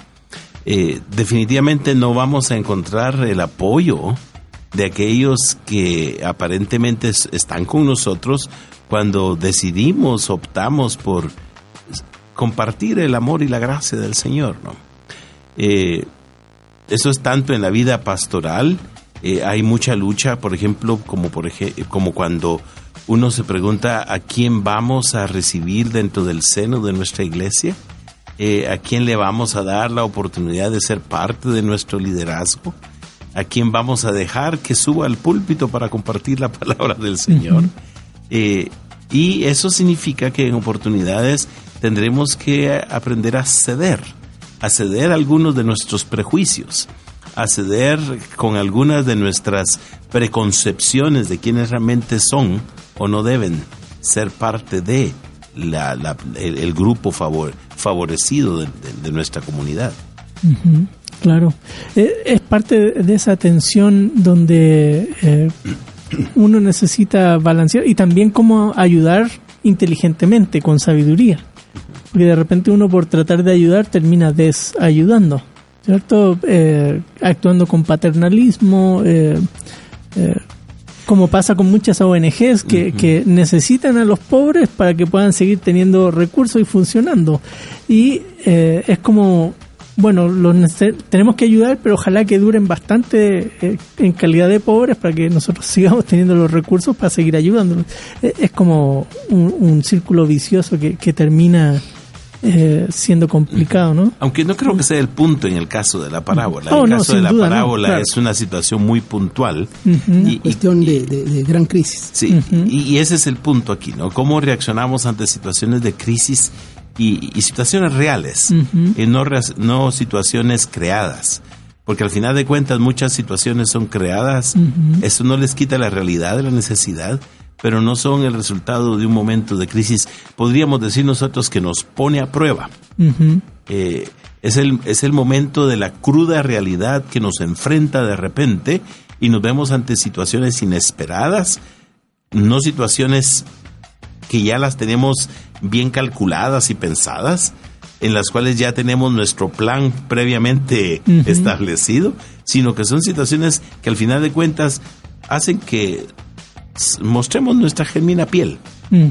Eh, definitivamente no vamos a encontrar el apoyo de aquellos que aparentemente es- están con nosotros cuando decidimos, optamos por compartir el amor y la gracia del Señor, ¿no? Eh, eso es tanto en la vida pastoral, eh, hay mucha lucha, por ejemplo, como, por ej- como cuando uno se pregunta a quién vamos a recibir dentro del seno de nuestra iglesia, Eh, a quién le vamos a dar la oportunidad de ser parte de nuestro liderazgo, a quién vamos a dejar que suba al púlpito para compartir la palabra del Señor. Eh, y eso significa que en oportunidades tendremos que aprender a ceder, a ceder algunos de nuestros prejuicios, a ceder con algunas de nuestras preconcepciones de quiénes realmente son o no deben ser parte de la- el, grupo favor- favorecido de, nuestra comunidad. Claro. Eh, es parte de esa tensión donde eh, uno necesita balancear y también cómo ayudar inteligentemente, con sabiduría. Porque de repente uno por tratar de ayudar termina desayudando, ¿cierto? Eh, actuando con paternalismo, eh, eh, como pasa con muchas ONGs que, que necesitan a los pobres para que puedan seguir teniendo recursos y funcionando. Y eh, es como, bueno, los tenemos que ayudar, pero ojalá que duren bastante en calidad de pobres para que nosotros sigamos teniendo los recursos para seguir ayudándolos. Eh, es como un, un círculo vicioso que, que termina eh, siendo complicado, ¿no? Aunque no creo que sea el punto en el caso de la parábola. Oh, el no, caso de la duda, no, parábola claro. es una situación muy puntual. Y- Cuestión de, de- de gran crisis. Sí, y, y ese es el punto aquí, ¿no? Cómo reaccionamos ante situaciones de crisis y, y situaciones reales, y no, no situaciones creadas. Porque al final de cuentas muchas situaciones son creadas, eso no les quita la realidad de la necesidad, pero no son el resultado de un momento de crisis, podríamos decir nosotros que nos pone a prueba. Eh, es, el, es el momento de la cruda realidad que nos enfrenta de repente y nos vemos ante situaciones inesperadas, no situaciones que ya las tenemos bien calculadas y pensadas, en las cuales ya tenemos nuestro plan previamente establecido, sino que son situaciones que al final de cuentas hacen que mostremos nuestra genuina piel. Mm.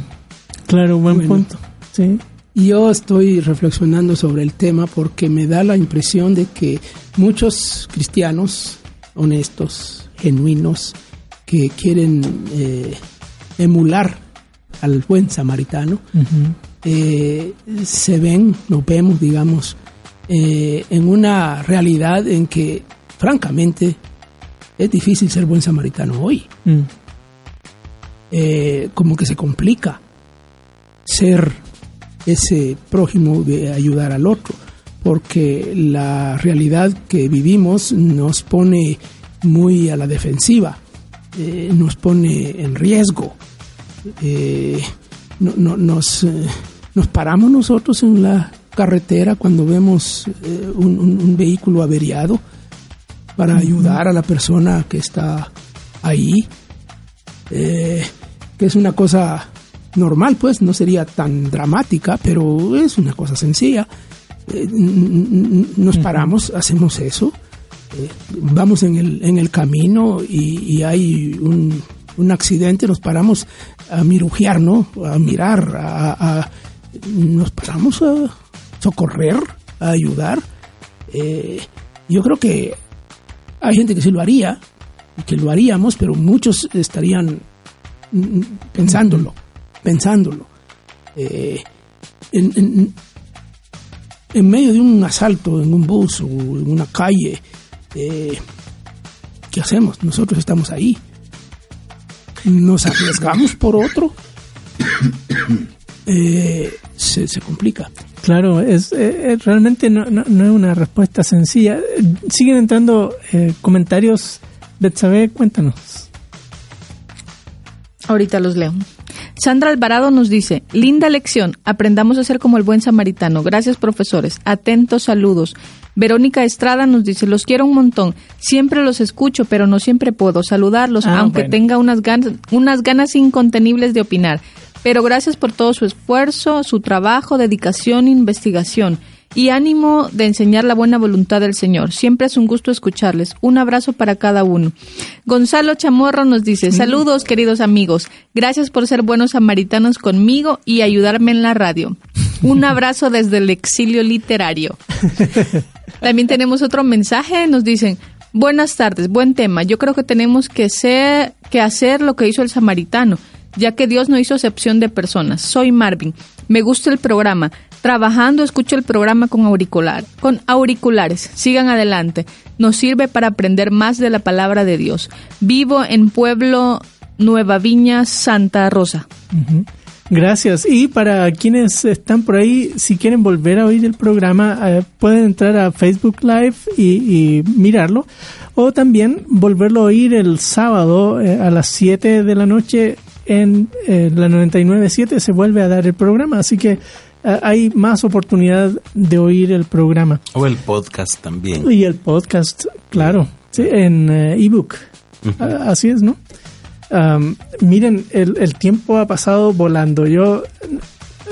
Claro, buen Bueno. punto. Sí. Yo estoy reflexionando sobre el tema porque me da la impresión de que muchos cristianos honestos, genuinos, que quieren eh, emular al buen samaritano, eh, se ven, nos vemos, digamos, eh, en una realidad en que, francamente, es difícil ser buen samaritano hoy. Mm. Eh, como que se complica ser ese prójimo de ayudar al otro, porque la realidad que vivimos nos pone muy a la defensiva, eh, nos pone en riesgo. Eh, no- no- nos, eh, nos paramos nosotros en la carretera cuando vemos un, un- un vehículo averiado para ayudar a la persona que está ahí, eh, que es una cosa normal, pues no sería tan dramática, pero es una cosa sencilla. Eh, nos paramos, hacemos eso, eh, vamos en el, en el camino y, y hay un, un accidente, nos paramos a mirujear, ¿no? A mirar, a, a- nos paramos a socorrer, a ayudar. Eh, yo creo que hay gente que sí lo haría, que lo haríamos, pero muchos estarían pensándolo, pensándolo. Eh, en, medio de un asalto en un bus o en una calle, eh, ¿qué hacemos? Nosotros estamos ahí. Nos arriesgamos por otro. Eh, se, complica. Claro, es, eh, eh, realmente no, no- no es una respuesta sencilla. Siguen entrando comentarios. Betsabe, cuéntanos. Ahorita los leo. Sandra Alvarado nos dice, linda lección, aprendamos a ser como el buen samaritano. Gracias profesores, atentos saludos. Verónica Estrada nos dice, los quiero un montón, siempre los escucho, pero no siempre puedo saludarlos, Ah, aunque bueno. tenga unas ganas, unas ganas incontenibles de opinar. Pero gracias por todo su esfuerzo, su trabajo, dedicación, investigación y ánimo de enseñar la buena voluntad del Señor. Siempre es un gusto escucharles. Un abrazo para cada uno. Gonzalo Chamorro nos dice, saludos queridos amigos. Gracias por ser buenos samaritanos conmigo y ayudarme en la radio. Un abrazo desde el exilio literario. También tenemos otro mensaje, nos dicen, buenas tardes, buen tema. Yo creo que tenemos que, ser, que hacer lo que hizo el samaritano, ya que Dios no hizo excepción de personas. Soy Marvin, me gusta el programa. Trabajando escucho el programa con auricular, con auriculares. Sigan adelante. Nos sirve para aprender más de la palabra de Dios. Vivo en Pueblo Nueva Viña, Santa Rosa. Gracias. Y para quienes están por ahí, si quieren volver a oír el programa, eh, pueden entrar a Facebook Live y, mirarlo. O también volverlo a oír el sábado eh, a las 7 de la noche en eh, la 99.7 se vuelve a dar el programa. Así que hay más oportunidad de oír el programa. O el podcast también. Y el podcast, claro, sí, en eh, ebook. Ah, Así es, ¿no? Am, miren, el, el tiempo ha pasado volando. Yo,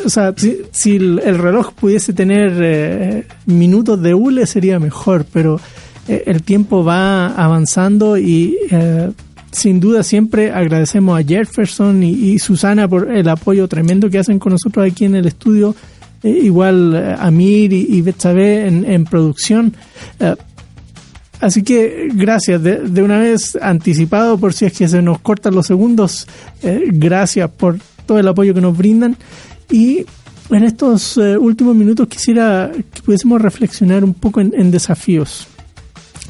o sea, si, si el, el reloj pudiese tener eh, minutos de hule sería mejor, pero eh, el tiempo va avanzando y eh, sin duda siempre agradecemos a Jefferson y, Susana por el apoyo tremendo que hacen con nosotros aquí en el estudio. Eh, igual eh, Amir y, y Betsabe en, en producción. Eh, Así que gracias de, una vez anticipado por si es que se nos cortan los segundos. eh, gracias por todo el apoyo que nos brindan. Y en estos últimos minutos quisiera que pudiésemos reflexionar un poco en desafíos.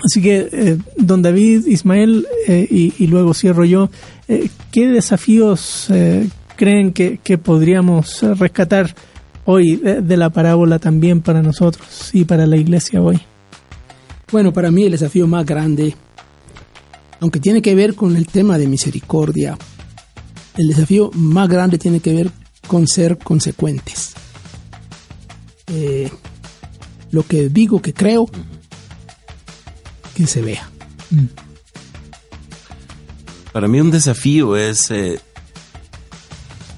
Así que, eh, don David, Ismael, eh, y, y luego cierro yo, eh, ¿qué desafíos eh, creen que, que podríamos eh, rescatar hoy de, de la parábola también para nosotros y para la iglesia hoy? Bueno, para mí el desafío más grande, aunque tiene que ver con el tema de misericordia, el desafío más grande tiene que ver con ser consecuentes. Eh, lo que digo que creo, que se vea. Para mí un desafío es eh,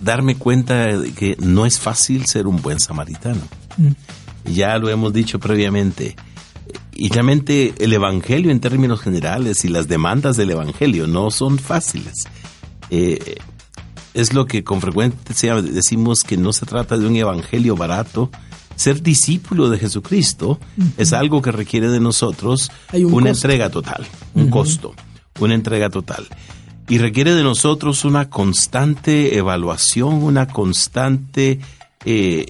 darme cuenta de que no es fácil ser un buen samaritano. Ya lo hemos dicho previamente. Y realmente el Evangelio en términos generales y las demandas del Evangelio no son fáciles. Eh, es lo que con frecuencia decimos que no se trata de un Evangelio barato. Ser discípulo de Jesucristo es algo que requiere de nosotros un una costo. entrega total, un costo, una entrega total. Y requiere de nosotros una constante evaluación, una constante eh,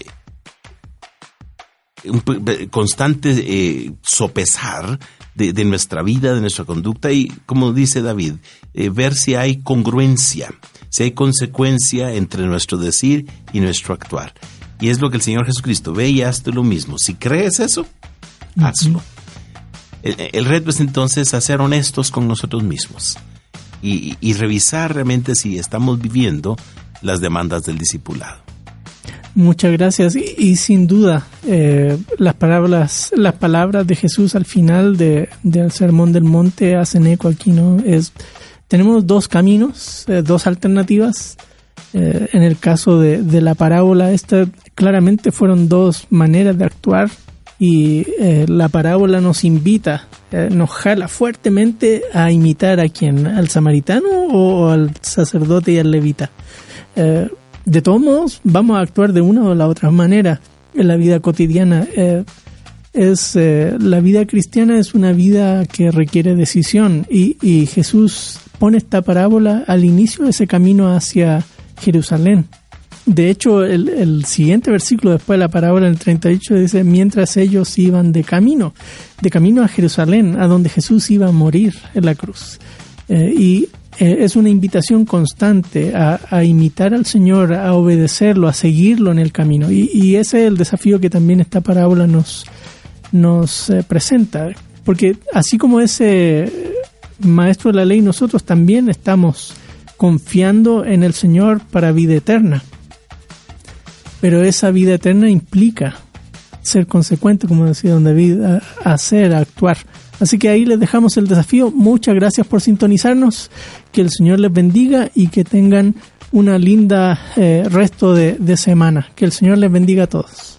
un constante eh, sopesar de, de nuestra vida, de nuestra conducta y, como dice David, eh, ver si hay congruencia, si hay consecuencia entre nuestro decir y nuestro actuar. Y es lo que el Señor Jesucristo ve y hazte lo mismo. Si crees eso, hazlo. El, el reto es entonces a ser honestos con nosotros mismos y, y revisar realmente si estamos viviendo las demandas del discipulado. Muchas gracias. Y, y sin duda, eh, las palabras, las palabras de Jesús al final de, del Sermón del Monte hacen eco aquí, ¿no? Es, tenemos dos caminos, eh, dos alternativas. Eh, en el caso de, de la parábola, esta claramente fueron dos maneras de actuar y eh, la parábola nos invita, eh, nos jala fuertemente a imitar a quien, al samaritano o al sacerdote y al levita. De todos modos, vamos a actuar de una o la otra manera en la vida cotidiana. Es la vida cristiana es una vida que requiere decisión y, y Jesús pone esta parábola al inicio de ese camino hacia Jerusalén. De hecho, el, el siguiente versículo después de la parábola, en el 38, dice, mientras ellos iban de camino, de camino a Jerusalén, a donde Jesús iba a morir en la cruz. Eh, y eh, es una invitación constante a, imitar al Señor, a obedecerlo, a seguirlo en el camino. Y, y ese es el desafío que también esta parábola nos, nos eh, presenta. Porque así como ese maestro de la ley, nosotros también estamos confiando en el Señor para vida eterna. Pero esa vida eterna implica ser consecuente, como decía don David, hacer, actuar. Así que ahí les dejamos el desafío. Muchas gracias por sintonizarnos. Que el Señor les bendiga y que tengan una linda eh, resto de semana. Que el Señor les bendiga a todos.